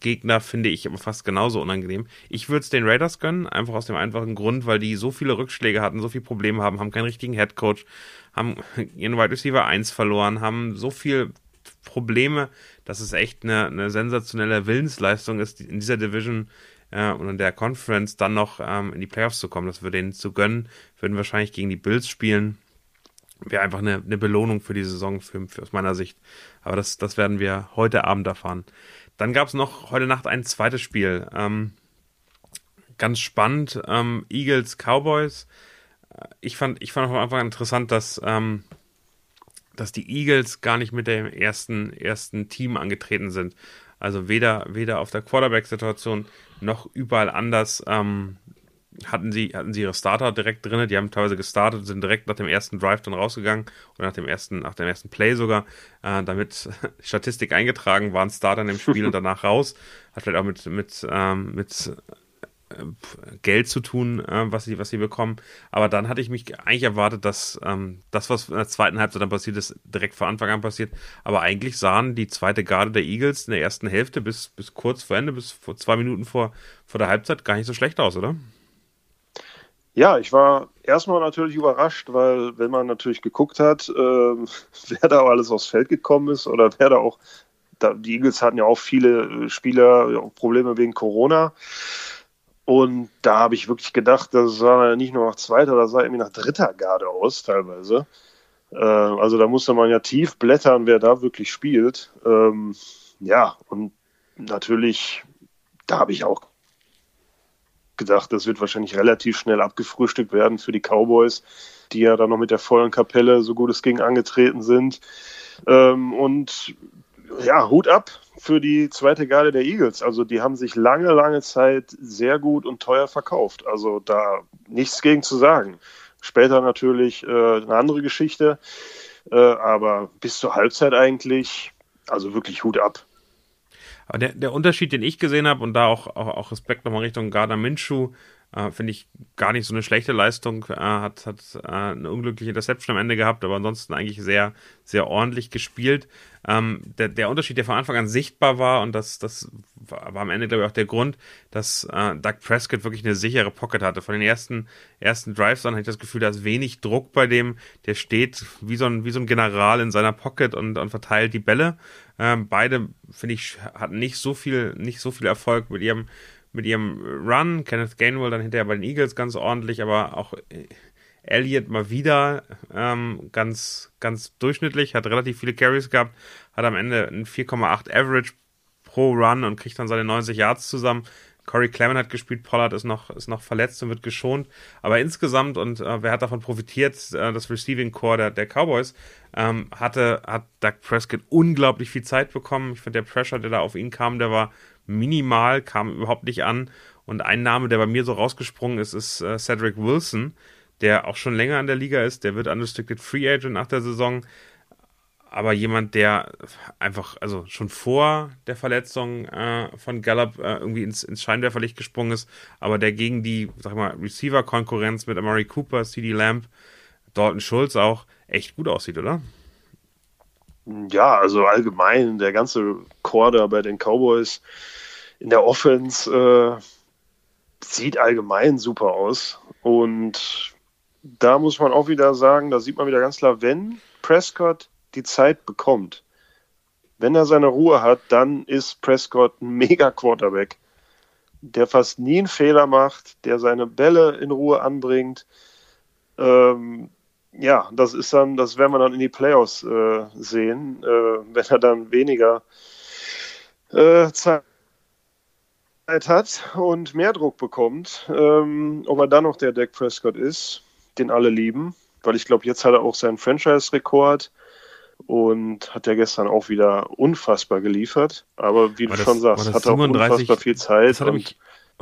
Gegner finde ich aber fast genauso unangenehm. Ich würde es den Raiders gönnen, einfach aus dem einfachen Grund, weil die so viele Rückschläge hatten, so viele Probleme haben, haben keinen richtigen Headcoach, haben [LAUGHS] ihren Wide Receiver 1 verloren, haben so viele Probleme, dass es echt eine, eine sensationelle Willensleistung ist, in dieser Division äh, und in der Conference dann noch ähm, in die Playoffs zu kommen. Das würde denen zu gönnen, würden wahrscheinlich gegen die Bills spielen. Wäre einfach eine, eine Belohnung für die Saison für, für aus meiner Sicht. Aber das, das werden wir heute Abend erfahren. Dann gab es noch heute Nacht ein zweites Spiel. Ähm, ganz spannend. Ähm, Eagles, Cowboys. Äh, ich fand, ich fand am Anfang interessant, dass, ähm, dass die Eagles gar nicht mit dem ersten, ersten Team angetreten sind. Also weder, weder auf der Quarterback-Situation noch überall anders. Hatten sie, hatten sie ihre Starter direkt drin, die haben teilweise gestartet und sind direkt nach dem ersten Drive dann rausgegangen oder nach dem ersten, nach dem ersten Play sogar, äh, damit [LAUGHS] Statistik eingetragen waren, Starter in dem Spiel und danach raus. Hat vielleicht auch mit, mit, ähm, mit äh, Geld zu tun, äh, was sie, was sie bekommen. Aber dann hatte ich mich eigentlich erwartet, dass ähm, das, was in der zweiten Halbzeit dann passiert ist, direkt vor Anfang an passiert. Aber eigentlich sahen die zweite Garde der Eagles in der ersten Hälfte bis, bis kurz vor Ende, bis vor zwei Minuten vor, vor der Halbzeit gar nicht so schlecht aus, oder? Ja, ich war erstmal natürlich überrascht, weil wenn man natürlich geguckt hat, äh, [LAUGHS] wer da alles aufs Feld gekommen ist oder wer da auch, da, die Eagles hatten ja auch viele äh, Spieler ja, Probleme wegen Corona. Und da habe ich wirklich gedacht, das sah nicht nur nach zweiter, das sah irgendwie nach dritter Garde aus teilweise. Äh, also da musste man ja tief blättern, wer da wirklich spielt. Ähm, ja, und natürlich, da habe ich auch gedacht, das wird wahrscheinlich relativ schnell abgefrühstückt werden für die Cowboys, die ja dann noch mit der vollen Kapelle, so gut es ging, angetreten sind. Ähm, und ja, Hut ab für die zweite Garde der Eagles. Also die haben sich lange, lange Zeit sehr gut und teuer verkauft. Also da nichts gegen zu sagen. Später natürlich äh, eine andere Geschichte. Äh, aber bis zur Halbzeit eigentlich, also wirklich Hut ab. Aber der, der Unterschied, den ich gesehen habe, und da auch, auch, auch Respekt nochmal Richtung Gardner Minshew, Äh, Finde ich gar nicht so eine schlechte Leistung. Äh, hat hat äh, eine unglückliche Interception am Ende gehabt, aber ansonsten eigentlich sehr, sehr ordentlich gespielt. Ähm, der, der Unterschied, der von Anfang an sichtbar war, und das, das war am Ende, glaube ich, auch der Grund, dass äh, Doug Prescott wirklich eine sichere Pocket hatte. Von den ersten, ersten Drives an hatte ich das Gefühl, da ist wenig Druck bei dem. Der steht wie so ein, wie so ein General in seiner Pocket und, und verteilt die Bälle. Ähm, beide, finde ich, hatten nicht so viel, nicht so viel Erfolg mit ihrem mit ihrem Run. Kenneth Gainwell dann hinterher bei den Eagles ganz ordentlich, aber auch äh, Elliott mal wieder ähm, ganz, ganz durchschnittlich, hat relativ viele Carries gehabt, hat am Ende ein 4,8 Average pro Run und kriegt dann seine 90 Yards zusammen. Corey Clement hat gespielt, Pollard ist noch, ist noch verletzt und wird geschont. Aber insgesamt, und äh, wer hat davon profitiert, äh, das Receiving Core der, der Cowboys, ähm, hatte, hat Doug Prescott unglaublich viel Zeit bekommen. Ich finde, der Pressure, der da auf ihn kam, der war minimal, kam überhaupt nicht an. Und ein Name, der bei mir so rausgesprungen ist, ist äh, Cedric Wilson, der auch schon länger in der Liga ist. Der wird unrestricted Free Agent nach der Saison. Aber jemand, der einfach, also schon vor der Verletzung äh, von Gallup äh, irgendwie ins, ins Scheinwerferlicht gesprungen ist, aber der gegen die, sag mal, Receiver-Konkurrenz mit Amari Cooper, CD Lamb, Dalton Schulz auch echt gut aussieht, oder? Ja, also allgemein, der ganze Chor bei den Cowboys in der Offense äh, sieht allgemein super aus. Und da muss man auch wieder sagen, da sieht man wieder ganz klar, wenn Prescott die Zeit bekommt, wenn er seine Ruhe hat, dann ist Prescott ein mega Quarterback, der fast nie einen Fehler macht, der seine Bälle in Ruhe anbringt. Ähm, ja, das ist dann, das werden wir dann in die Playoffs äh, sehen, äh, [LAUGHS] wenn er dann weniger äh, Zeit hat und mehr Druck bekommt, ähm, ob er dann noch der Dak Prescott ist, den alle lieben, weil ich glaube, jetzt hat er auch seinen Franchise-Rekord und hat ja gestern auch wieder unfassbar geliefert. Aber wie du das, schon sagst, hat er auch unfassbar viel Zeit. Das hat mich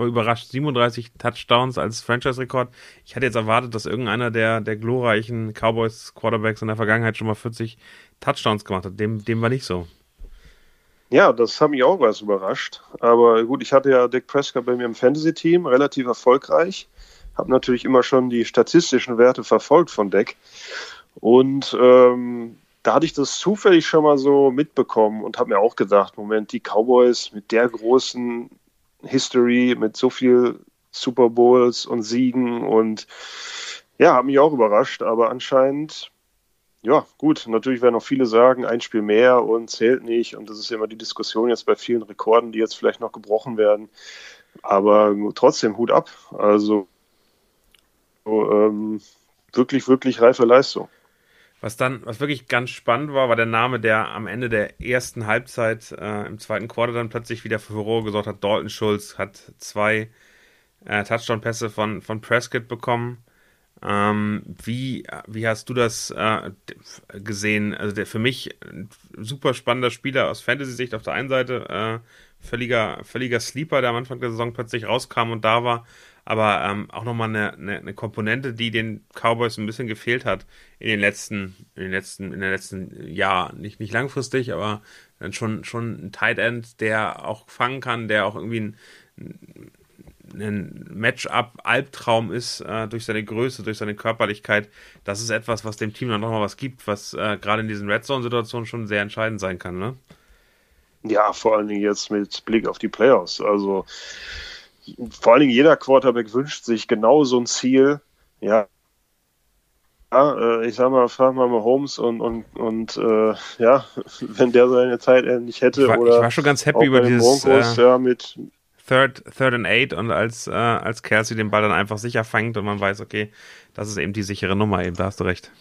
überrascht. 37 Touchdowns als Franchise-Rekord. Ich hatte jetzt erwartet, dass irgendeiner der, der glorreichen Cowboys-Quarterbacks in der Vergangenheit schon mal 40 Touchdowns gemacht hat. Dem, dem war nicht so. Ja, das hat mich auch was überrascht. Aber gut, ich hatte ja Dick Prescott bei mir im Fantasy-Team, relativ erfolgreich. Habe natürlich immer schon die statistischen Werte verfolgt von Deck. Und ähm, da hatte ich das zufällig schon mal so mitbekommen und habe mir auch gedacht, Moment, die Cowboys mit der großen History, mit so viel Super Bowls und Siegen und ja, hat mich auch überrascht, aber anscheinend, ja, gut, natürlich werden auch viele sagen, ein Spiel mehr und zählt nicht und das ist ja immer die Diskussion jetzt bei vielen Rekorden, die jetzt vielleicht noch gebrochen werden, aber trotzdem Hut ab, also so, ähm, wirklich, wirklich reife Leistung. Was dann, was wirklich ganz spannend war, war der Name, der am Ende der ersten Halbzeit äh, im zweiten Quarter dann plötzlich wieder für Furore gesorgt hat. Dalton Schulz hat zwei äh, Touchdown-Pässe von, von Prescott bekommen. Ähm, wie, wie hast du das äh, gesehen? Also der für mich ein super spannender Spieler aus Fantasy-Sicht auf der einen Seite, äh, völliger, völliger Sleeper, der am Anfang der Saison plötzlich rauskam und da war aber ähm, auch nochmal eine, eine, eine Komponente, die den Cowboys ein bisschen gefehlt hat in den letzten, in den letzten, in den letzten Jahr. Nicht, nicht langfristig, aber dann schon, schon ein Tight End, der auch fangen kann, der auch irgendwie ein, ein Matchup-Albtraum ist äh, durch seine Größe, durch seine Körperlichkeit. Das ist etwas, was dem Team dann nochmal was gibt, was äh, gerade in diesen Red Zone-Situationen schon sehr entscheidend sein kann, ne? Ja, vor allen Dingen jetzt mit Blick auf die Playoffs. Also vor allen Dingen jeder Quarterback wünscht sich genau so ein Ziel. Ja, ja, äh, ich sag mal, frag mal mal Holmes und, und, und äh, ja, [LAUGHS] wenn der seine Zeit nicht hätte. Ich war, oder ich war schon ganz happy über dieses Broncos, äh, ja, mit Third, Third and Eight und als, äh, als Kelsey den Ball dann einfach sicher fängt und man weiß, okay, das ist eben die sichere Nummer eben, da hast du recht.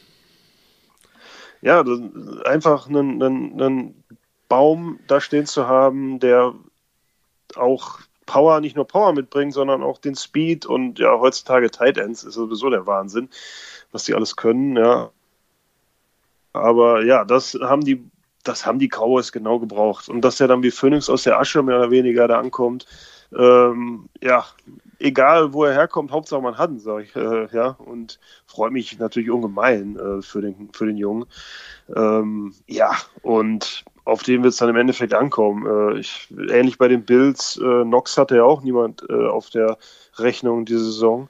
Ja, einfach einen, einen, einen Baum da stehen zu haben, der auch Power, nicht nur Power mitbringen, sondern auch den Speed und ja, heutzutage Tight Ends ist sowieso der Wahnsinn, was die alles können, ja. Aber ja, das haben die, das haben die Cowboys genau gebraucht. Und dass er dann wie Phoenix aus der Asche mehr oder weniger da ankommt, ähm, ja, egal wo er herkommt, Hauptsache man hat ihn, sag ich, äh, ja, und freue mich natürlich ungemein äh, für, den, für den Jungen. Ähm, ja, und auf den wird es dann im Endeffekt ankommen. Äh, ich, ähnlich bei den Bills, äh, Knox hatte ja auch niemand äh, auf der Rechnung diese Saison.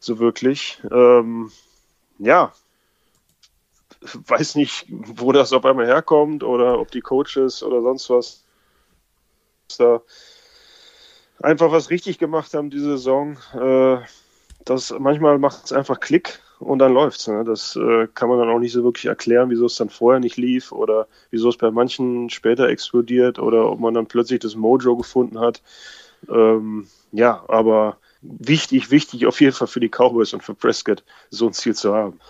So wirklich. Ähm, ja, weiß nicht, wo das auf einmal herkommt oder ob die Coaches oder sonst was da einfach was richtig gemacht haben diese Saison. Äh, das manchmal macht es einfach Klick und dann läuft's. Ne? Das äh, kann man dann auch nicht so wirklich erklären, wieso es dann vorher nicht lief oder wieso es bei manchen später explodiert oder ob man dann plötzlich das Mojo gefunden hat. Ähm, ja, aber wichtig, wichtig auf jeden Fall für die Cowboys und für Prescott, so ein Ziel zu haben.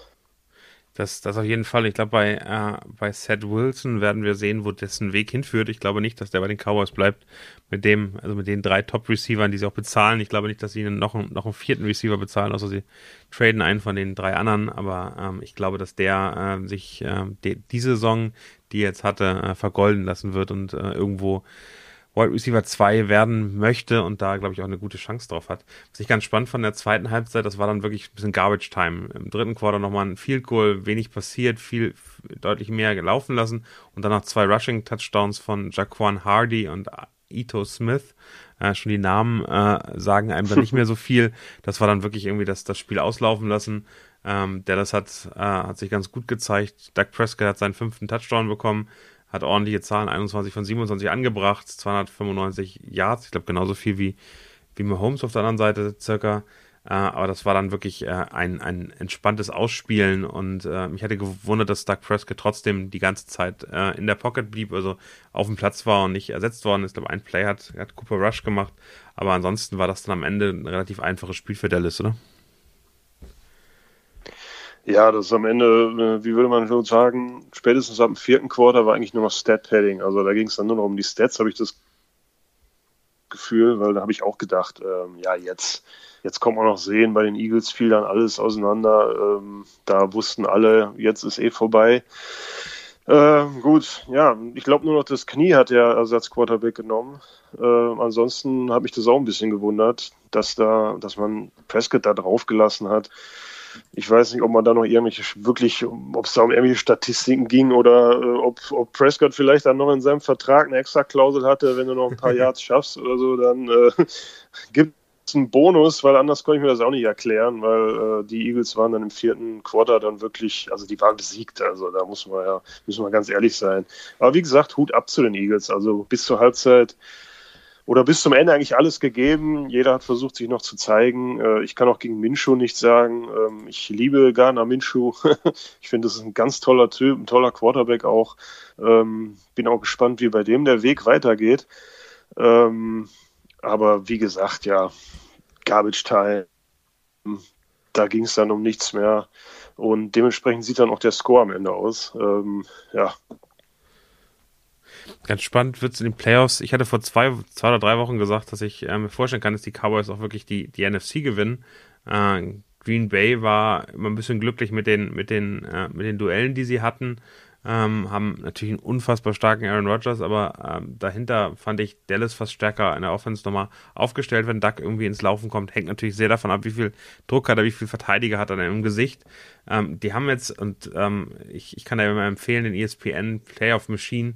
Das, das auf jeden Fall. Ich glaube, bei, äh, bei Seth Wilson werden wir sehen, wo dessen Weg hinführt. Ich glaube nicht, dass der bei den Cowboys bleibt. Mit dem, also mit den drei Top-Receivern, die sie auch bezahlen. Ich glaube nicht, dass sie noch, einen, noch einen vierten Receiver bezahlen, außer sie traden einen von den drei anderen. Aber ähm, ich glaube, dass der äh, sich äh, die, die Saison, die er jetzt hatte, äh, vergolden lassen wird und äh, irgendwo Wide Receiver 2 werden möchte und da, glaube ich, auch eine gute Chance drauf hat. Was ich ganz spannend von der zweiten Halbzeit, das war dann wirklich ein bisschen Garbage Time. Im dritten Quarter nochmal ein Field Goal, wenig passiert, viel, deutlich mehr gelaufen lassen und dann noch zwei Rushing Touchdowns von Jaquan Hardy und Ito Smith. Äh, schon die Namen äh, sagen einem dann nicht mehr so [LAUGHS] viel. Das war dann wirklich irgendwie das, das Spiel auslaufen lassen. Ähm, Dallas hat, äh, hat sich ganz gut gezeigt. Doug Prescott hat seinen fünften Touchdown bekommen hat ordentliche Zahlen, 21 von 27 angebracht, 295 Yards, ich glaube genauso viel wie, wie Mahomes auf der anderen Seite circa. Äh, aber das war dann wirklich äh, ein, ein entspanntes Ausspielen und äh, mich hatte gewundert, dass Doug Prescott trotzdem die ganze Zeit äh, in der Pocket blieb, also auf dem Platz war und nicht ersetzt worden ist. Ich glaube, ein Play hat, hat Cooper Rush gemacht, aber ansonsten war das dann am Ende ein relativ einfaches Spiel für Dallas, oder? Ja, das ist am Ende, äh, wie würde man so sagen, spätestens ab dem vierten Quarter war eigentlich nur noch Stat-Padding. Also da ging es dann nur noch um die Stats, habe ich das Gefühl, weil da habe ich auch gedacht, ähm, ja, jetzt, jetzt kommt man noch sehen, bei den Eagles fiel dann alles auseinander. Ähm, da wussten alle, jetzt ist eh vorbei. Ähm, gut, ja, ich glaube nur noch das Knie hat der Ersatzquarterback genommen. Ähm, ansonsten habe ich das auch ein bisschen gewundert, dass da, dass man Prescott da drauf gelassen hat ich weiß nicht, ob man da noch irgendwelche wirklich, ob es da um irgendwelche Statistiken ging oder äh, ob, ob Prescott vielleicht dann noch in seinem Vertrag eine extra Klausel hatte, wenn du noch ein paar [LAUGHS] Yards schaffst oder so, dann äh, [LAUGHS] gibt es einen Bonus, weil anders konnte ich mir das auch nicht erklären, weil äh, die Eagles waren dann im vierten Quarter dann wirklich, also die waren besiegt, also da muss man ja, müssen wir ganz ehrlich sein. Aber wie gesagt, Hut ab zu den Eagles, also bis zur Halbzeit oder bis zum Ende eigentlich alles gegeben. Jeder hat versucht, sich noch zu zeigen. Äh, ich kann auch gegen Minshu nichts sagen. Ähm, ich liebe Garner Minshu. [LAUGHS] ich finde, das ist ein ganz toller Typ, ein toller Quarterback auch. Ähm, bin auch gespannt, wie bei dem der Weg weitergeht. Ähm, aber wie gesagt, ja, Garbage Time, da ging es dann um nichts mehr. Und dementsprechend sieht dann auch der Score am Ende aus. ja, Ganz spannend wird es in den Playoffs. Ich hatte vor zwei, zwei oder drei Wochen gesagt, dass ich äh, mir vorstellen kann, dass die Cowboys auch wirklich die, die NFC gewinnen. Äh, Green Bay war immer ein bisschen glücklich mit den, mit den, äh, mit den Duellen, die sie hatten. Ähm, haben natürlich einen unfassbar starken Aaron Rodgers, aber ähm, dahinter fand ich Dallas fast stärker in der Offense nochmal aufgestellt, wenn Duck irgendwie ins Laufen kommt. Hängt natürlich sehr davon ab, wie viel Druck hat er, wie viel Verteidiger hat er im Gesicht. Ähm, die haben jetzt, und ähm, ich, ich kann da immer empfehlen, den ESPN Playoff Machine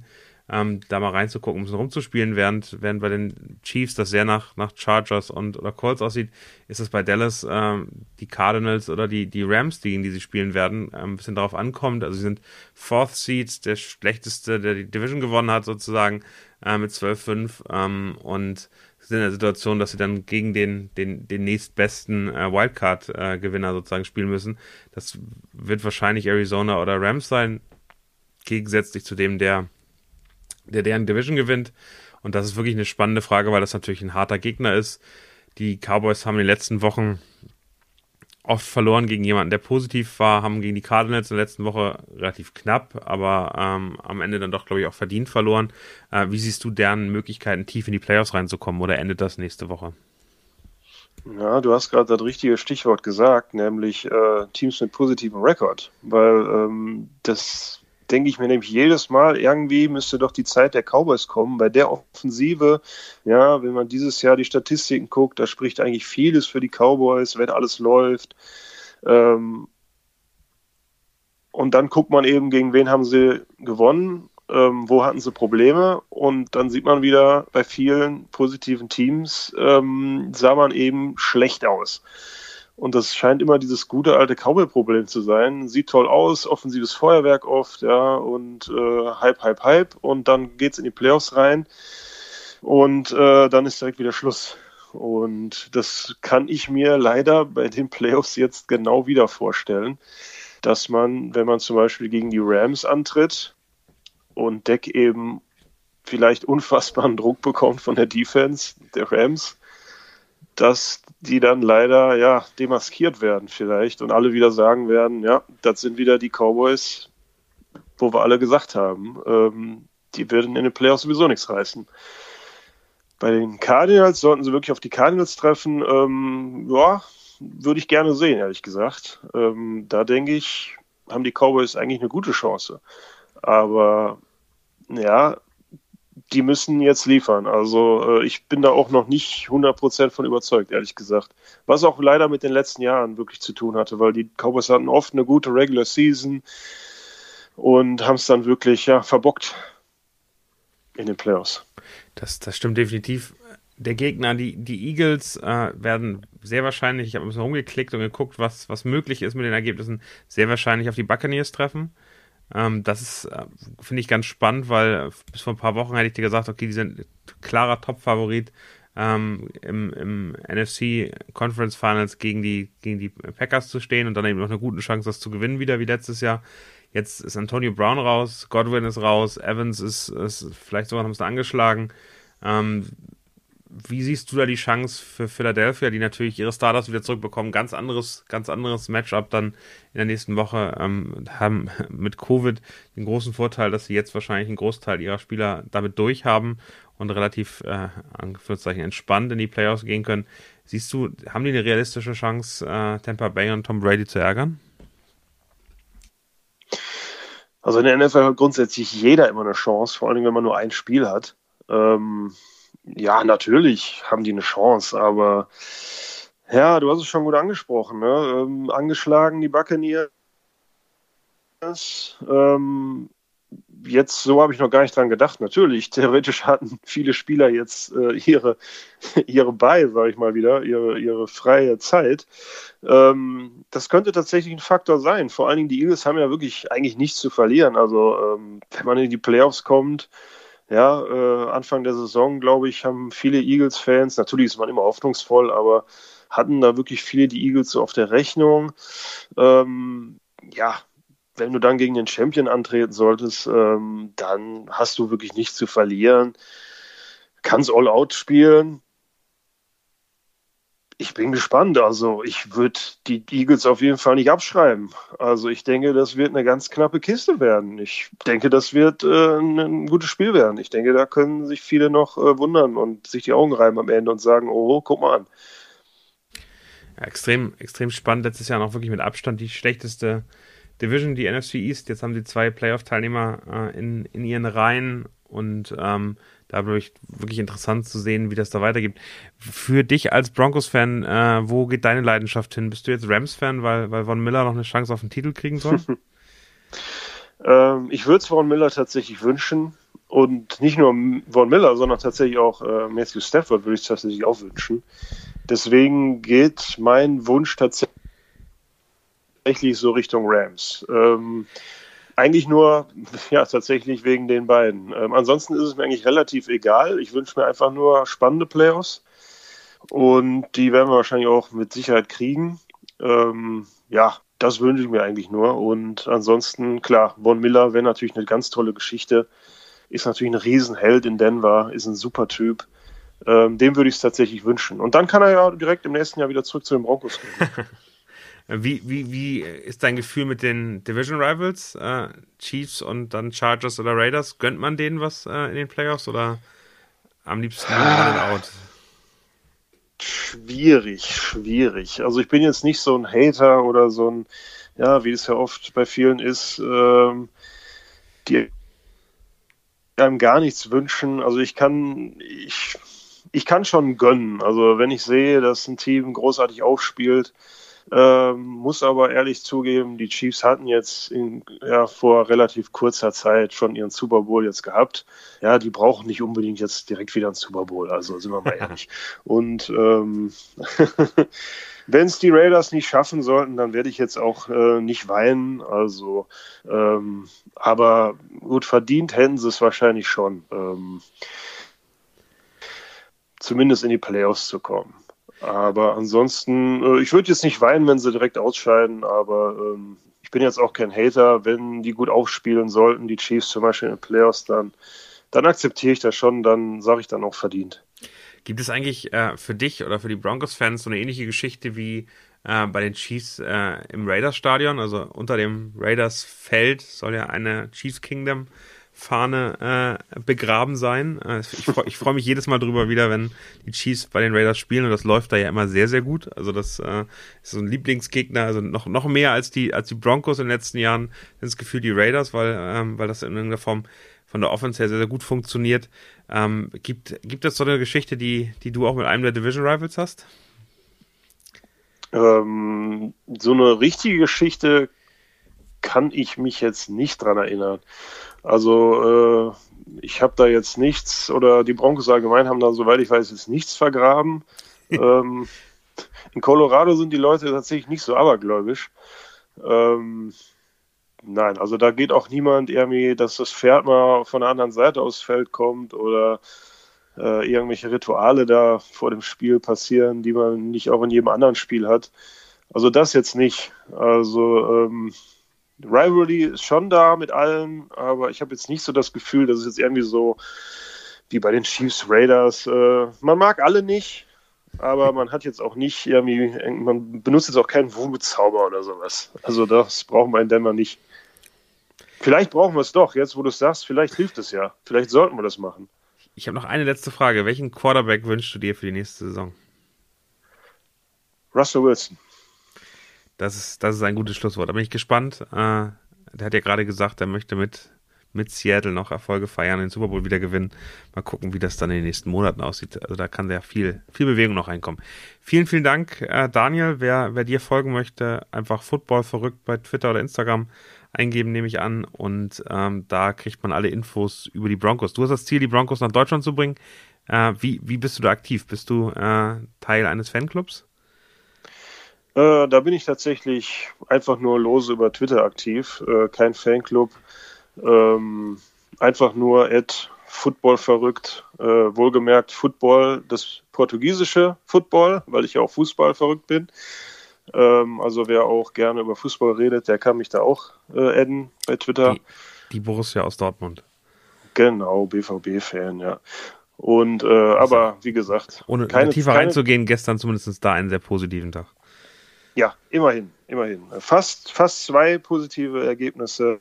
ähm, da mal reinzugucken, um es rumzuspielen, während, während bei den Chiefs das sehr nach, nach Chargers und oder Colts aussieht, ist es bei Dallas ähm, die Cardinals oder die, die Rams, gegen die sie spielen werden, ähm, ein bisschen darauf ankommt. Also sie sind Fourth Seeds, der schlechteste, der die Division gewonnen hat, sozusagen, äh, mit 12-5 ähm, und sind in der Situation, dass sie dann gegen den, den, den nächstbesten äh, Wildcard-Gewinner äh, sozusagen spielen müssen. Das wird wahrscheinlich Arizona oder Rams sein, gegensätzlich zu dem, der der deren Division gewinnt. Und das ist wirklich eine spannende Frage, weil das natürlich ein harter Gegner ist. Die Cowboys haben in den letzten Wochen oft verloren gegen jemanden, der positiv war, haben gegen die Cardinals in der letzten Woche relativ knapp, aber ähm, am Ende dann doch, glaube ich, auch verdient verloren. Äh, wie siehst du deren Möglichkeiten, tief in die Playoffs reinzukommen oder endet das nächste Woche? Ja, du hast gerade das richtige Stichwort gesagt, nämlich äh, Teams mit positivem Rekord, weil ähm, das denke ich mir nämlich jedes Mal, irgendwie müsste doch die Zeit der Cowboys kommen. Bei der Offensive, ja, wenn man dieses Jahr die Statistiken guckt, da spricht eigentlich vieles für die Cowboys, wenn alles läuft. Ähm, und dann guckt man eben, gegen wen haben sie gewonnen. ähm, wo hatten sie Probleme und dann sieht man wieder bei vielen positiven Teams ähm, sah man eben schlecht aus. Und das scheint immer dieses gute alte Cowboy-Problem zu sein. Sieht toll aus, offensives Feuerwerk oft, ja, und äh, Hype, Hype, Hype. Und dann geht's in die Playoffs rein und äh, dann ist direkt wieder Schluss. Und das kann ich mir leider bei den Playoffs jetzt genau wieder vorstellen, dass man, wenn man zum Beispiel gegen die Rams antritt und Deck eben vielleicht unfassbaren Druck bekommt von der Defense der Rams, dass die dann leider ja demaskiert werden vielleicht und alle wieder sagen werden, ja, das sind wieder die Cowboys, wo wir alle gesagt haben, ähm, die werden in den Playoffs sowieso nichts reißen. Bei den Cardinals sollten sie wirklich auf die Cardinals treffen. Ähm, ja, würde ich gerne sehen, ehrlich gesagt. Ähm, da denke ich, haben die Cowboys eigentlich eine gute Chance. Aber ja, die müssen jetzt liefern. Also äh, ich bin da auch noch nicht 100% von überzeugt, ehrlich gesagt. Was auch leider mit den letzten Jahren wirklich zu tun hatte, weil die Cowboys hatten oft eine gute Regular Season und haben es dann wirklich ja, verbockt in den Playoffs. Das, das stimmt definitiv. Der Gegner, die, die Eagles, äh, werden sehr wahrscheinlich, ich habe ein bisschen rumgeklickt und geguckt, was, was möglich ist mit den Ergebnissen, sehr wahrscheinlich auf die Buccaneers treffen. Ähm, das ist, äh, finde ich, ganz spannend, weil bis vor ein paar Wochen hätte ich dir gesagt, okay, die sind klarer Top-Favorit ähm, im, im NFC Conference Finals gegen die, gegen die Packers zu stehen und dann eben noch eine gute Chance, das zu gewinnen, wieder wie letztes Jahr. Jetzt ist Antonio Brown raus, Godwin ist raus, Evans ist, ist vielleicht sogar noch ein bisschen angeschlagen. Ähm, wie siehst du da die Chance für Philadelphia, die natürlich ihre Starters wieder zurückbekommen? Ganz anderes, ganz anderes Matchup dann in der nächsten Woche. Ähm, haben [LAUGHS] mit Covid den großen Vorteil, dass sie jetzt wahrscheinlich einen Großteil ihrer Spieler damit durchhaben und relativ, äh, entspannt in die Playoffs gehen können. Siehst du, haben die eine realistische Chance, äh, Tampa Bay und Tom Brady zu ärgern? Also in der NFL hat grundsätzlich jeder immer eine Chance, vor allem wenn man nur ein Spiel hat. Ähm, ja, natürlich haben die eine Chance, aber ja, du hast es schon gut angesprochen. Ne? Ähm, angeschlagen die Buccaneers. Ähm, jetzt, so habe ich noch gar nicht dran gedacht. Natürlich, [LAUGHS] theoretisch hatten viele Spieler jetzt äh, ihre, [LAUGHS] ihre Bei, sage ich mal wieder, ihre, ihre freie Zeit. Ähm, das könnte tatsächlich ein Faktor sein. Vor allen Dingen, die Eagles haben ja wirklich eigentlich nichts zu verlieren. Also, ähm, wenn man in die Playoffs kommt, ja, äh, Anfang der Saison, glaube ich, haben viele Eagles-Fans, natürlich ist man immer hoffnungsvoll, aber hatten da wirklich viele die Eagles so auf der Rechnung. Ähm, ja, wenn du dann gegen den Champion antreten solltest, ähm, dann hast du wirklich nichts zu verlieren. Kannst all out spielen, ich bin gespannt. Also ich würde die Eagles auf jeden Fall nicht abschreiben. Also ich denke, das wird eine ganz knappe Kiste werden. Ich denke, das wird äh, ein gutes Spiel werden. Ich denke, da können sich viele noch äh, wundern und sich die Augen reiben am Ende und sagen, oh, guck mal an. Ja, extrem, extrem spannend. Letztes Jahr noch wirklich mit Abstand die schlechteste Division, die NFC East. Jetzt haben sie zwei Playoff-Teilnehmer äh, in, in ihren Reihen und ähm, da ich wirklich interessant zu sehen, wie das da weitergeht. Für dich als Broncos-Fan, äh, wo geht deine Leidenschaft hin? Bist du jetzt Rams-Fan, weil, weil Von Miller noch eine Chance auf den Titel kriegen soll? [LAUGHS] ähm, ich würde es Von Miller tatsächlich wünschen. Und nicht nur Von Miller, sondern tatsächlich auch äh, Matthew Stafford würde ich tatsächlich auch wünschen. Deswegen geht mein Wunsch tatsächlich so Richtung Rams. Ähm, eigentlich nur, [LAUGHS] ja, tatsächlich wegen den beiden. Ähm, ansonsten ist es mir eigentlich relativ egal. Ich wünsche mir einfach nur spannende Playoffs. Und die werden wir wahrscheinlich auch mit Sicherheit kriegen. Ähm, ja, das wünsche ich mir eigentlich nur. Und ansonsten, klar, Von Miller wäre natürlich eine ganz tolle Geschichte. Ist natürlich ein Riesenheld in Denver, ist ein super Typ. Ähm, dem würde ich es tatsächlich wünschen. Und dann kann er ja direkt im nächsten Jahr wieder zurück zu den Broncos gehen. [LAUGHS] Wie, wie, wie ist dein Gefühl mit den Division Rivals, äh, Chiefs und dann Chargers oder Raiders? Gönnt man denen was äh, in den Playoffs oder am liebsten ah. out? Schwierig, schwierig. Also ich bin jetzt nicht so ein Hater oder so ein, ja, wie es ja oft bei vielen ist, ähm, die einem gar nichts wünschen. Also ich kann, ich, ich kann schon gönnen. Also wenn ich sehe, dass ein Team großartig aufspielt, Ähm, muss aber ehrlich zugeben, die Chiefs hatten jetzt in, ja, vor relativ kurzer Zeit schon ihren Super Bowl jetzt gehabt. Ja, die brauchen nicht unbedingt jetzt direkt wieder einen Super Bowl, also sind wir mal [LAUGHS] ehrlich. Und ähm, [LAUGHS] wenn es die Raiders nicht schaffen sollten, dann werde ich jetzt auch äh, nicht weinen. Also, ähm, aber gut verdient hätten sie es wahrscheinlich schon, ähm, zumindest in die Playoffs zu kommen. Aber ansonsten, äh, ich würde jetzt nicht weinen, wenn sie direkt ausscheiden, aber ähm, ich bin jetzt auch kein Hater. Wenn die gut aufspielen sollten, die Chiefs zum Beispiel in den Playoffs, dann, dann akzeptiere ich das schon, dann sage ich dann auch verdient. Gibt es eigentlich äh, für dich oder für die Broncos-Fans so eine ähnliche Geschichte wie äh, bei den Chiefs äh, im Raiders-Stadion? Also unter dem Raiders-Feld soll ja eine Chiefs Kingdom Fahne äh, begraben sein. Äh, ich freue freu mich jedes Mal drüber wieder, wenn die Chiefs bei den Raiders spielen und das läuft da ja immer sehr, sehr gut. Also das äh, ist so ein Lieblingsgegner, also noch, noch mehr als die, als die Broncos in den letzten Jahren sind es gefühlt die Raiders, weil, ähm, weil das in irgendeiner Form von der Offense her sehr, sehr gut funktioniert. Ähm, gibt, gibt es so eine Geschichte, die, die du auch mit einem der Division Rivals hast? Ähm, so eine richtige Geschichte kann ich mich jetzt nicht dran erinnern. Also äh, ich habe da jetzt nichts, oder die Broncos allgemein haben da, soweit ich weiß, jetzt nichts vergraben. [LAUGHS] ähm, in Colorado sind die Leute tatsächlich nicht so abergläubisch. Ähm, nein, also da geht auch niemand irgendwie, dass das Pferd mal von der anderen Seite aufs Feld kommt oder äh, irgendwelche Rituale da vor dem Spiel passieren, die man nicht auch in jedem anderen Spiel hat. Also das jetzt nicht. Also ähm, Rivalry ist schon da mit allen, aber ich habe jetzt nicht so das Gefühl, dass es jetzt irgendwie so wie bei den Chiefs Raiders. Äh, man mag alle nicht, aber man hat jetzt auch nicht irgendwie, man benutzt jetzt auch keinen Wurmezauber oder sowas. Also das brauchen wir in Denver nicht. Vielleicht brauchen wir es doch, jetzt wo du es sagst, vielleicht hilft es ja. Vielleicht sollten wir das machen. Ich habe noch eine letzte Frage. Welchen Quarterback wünschst du dir für die nächste Saison? Russell Wilson. Das ist, das ist ein gutes Schlusswort. Da bin ich gespannt. Äh, der hat ja gerade gesagt, er möchte mit, mit Seattle noch Erfolge feiern, den Super Bowl wieder gewinnen. Mal gucken, wie das dann in den nächsten Monaten aussieht. Also da kann sehr viel, viel Bewegung noch reinkommen. Vielen, vielen Dank, äh, Daniel. Wer, wer dir folgen möchte, einfach Football verrückt bei Twitter oder Instagram eingeben, nehme ich an. Und ähm, da kriegt man alle Infos über die Broncos. Du hast das Ziel, die Broncos nach Deutschland zu bringen. Äh, wie, wie bist du da aktiv? Bist du äh, Teil eines Fanclubs? Äh, da bin ich tatsächlich einfach nur lose über Twitter aktiv, äh, kein Fanclub. Ähm, einfach nur at Football verrückt, äh, wohlgemerkt Football, das portugiesische Football, weil ich ja auch Fußball verrückt bin. Ähm, also wer auch gerne über Fußball redet, der kann mich da auch äh, adden bei Twitter. Die, die Borussia aus Dortmund. Genau, BVB-Fan, ja. Und äh, aber wie gesagt, ohne keine, tiefer keine, reinzugehen, gestern zumindest da einen sehr positiven Tag. Ja, immerhin, immerhin. Fast, fast zwei positive Ergebnisse.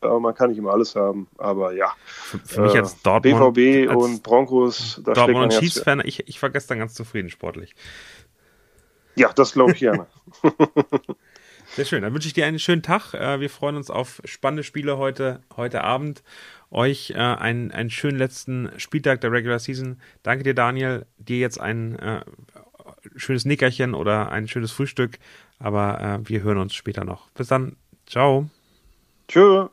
Aber man kann nicht immer alles haben. Aber ja. Für, für mich als äh, Dortmund. BVB als und Broncos. Da Dortmund und Chiefs-Fan, ich, ich war gestern ganz zufrieden sportlich. Ja, das glaube ich gerne. [LAUGHS] Sehr schön. Dann wünsche ich dir einen schönen Tag. Äh, wir freuen uns auf spannende Spiele heute, heute Abend. Euch äh, einen, einen schönen letzten Spieltag der Regular Season. Danke dir, Daniel. Dir jetzt einen äh, schönes Nickerchen oder ein schönes Frühstück. Aber äh, wir hören uns später noch. Bis dann. Ciao. Tschö.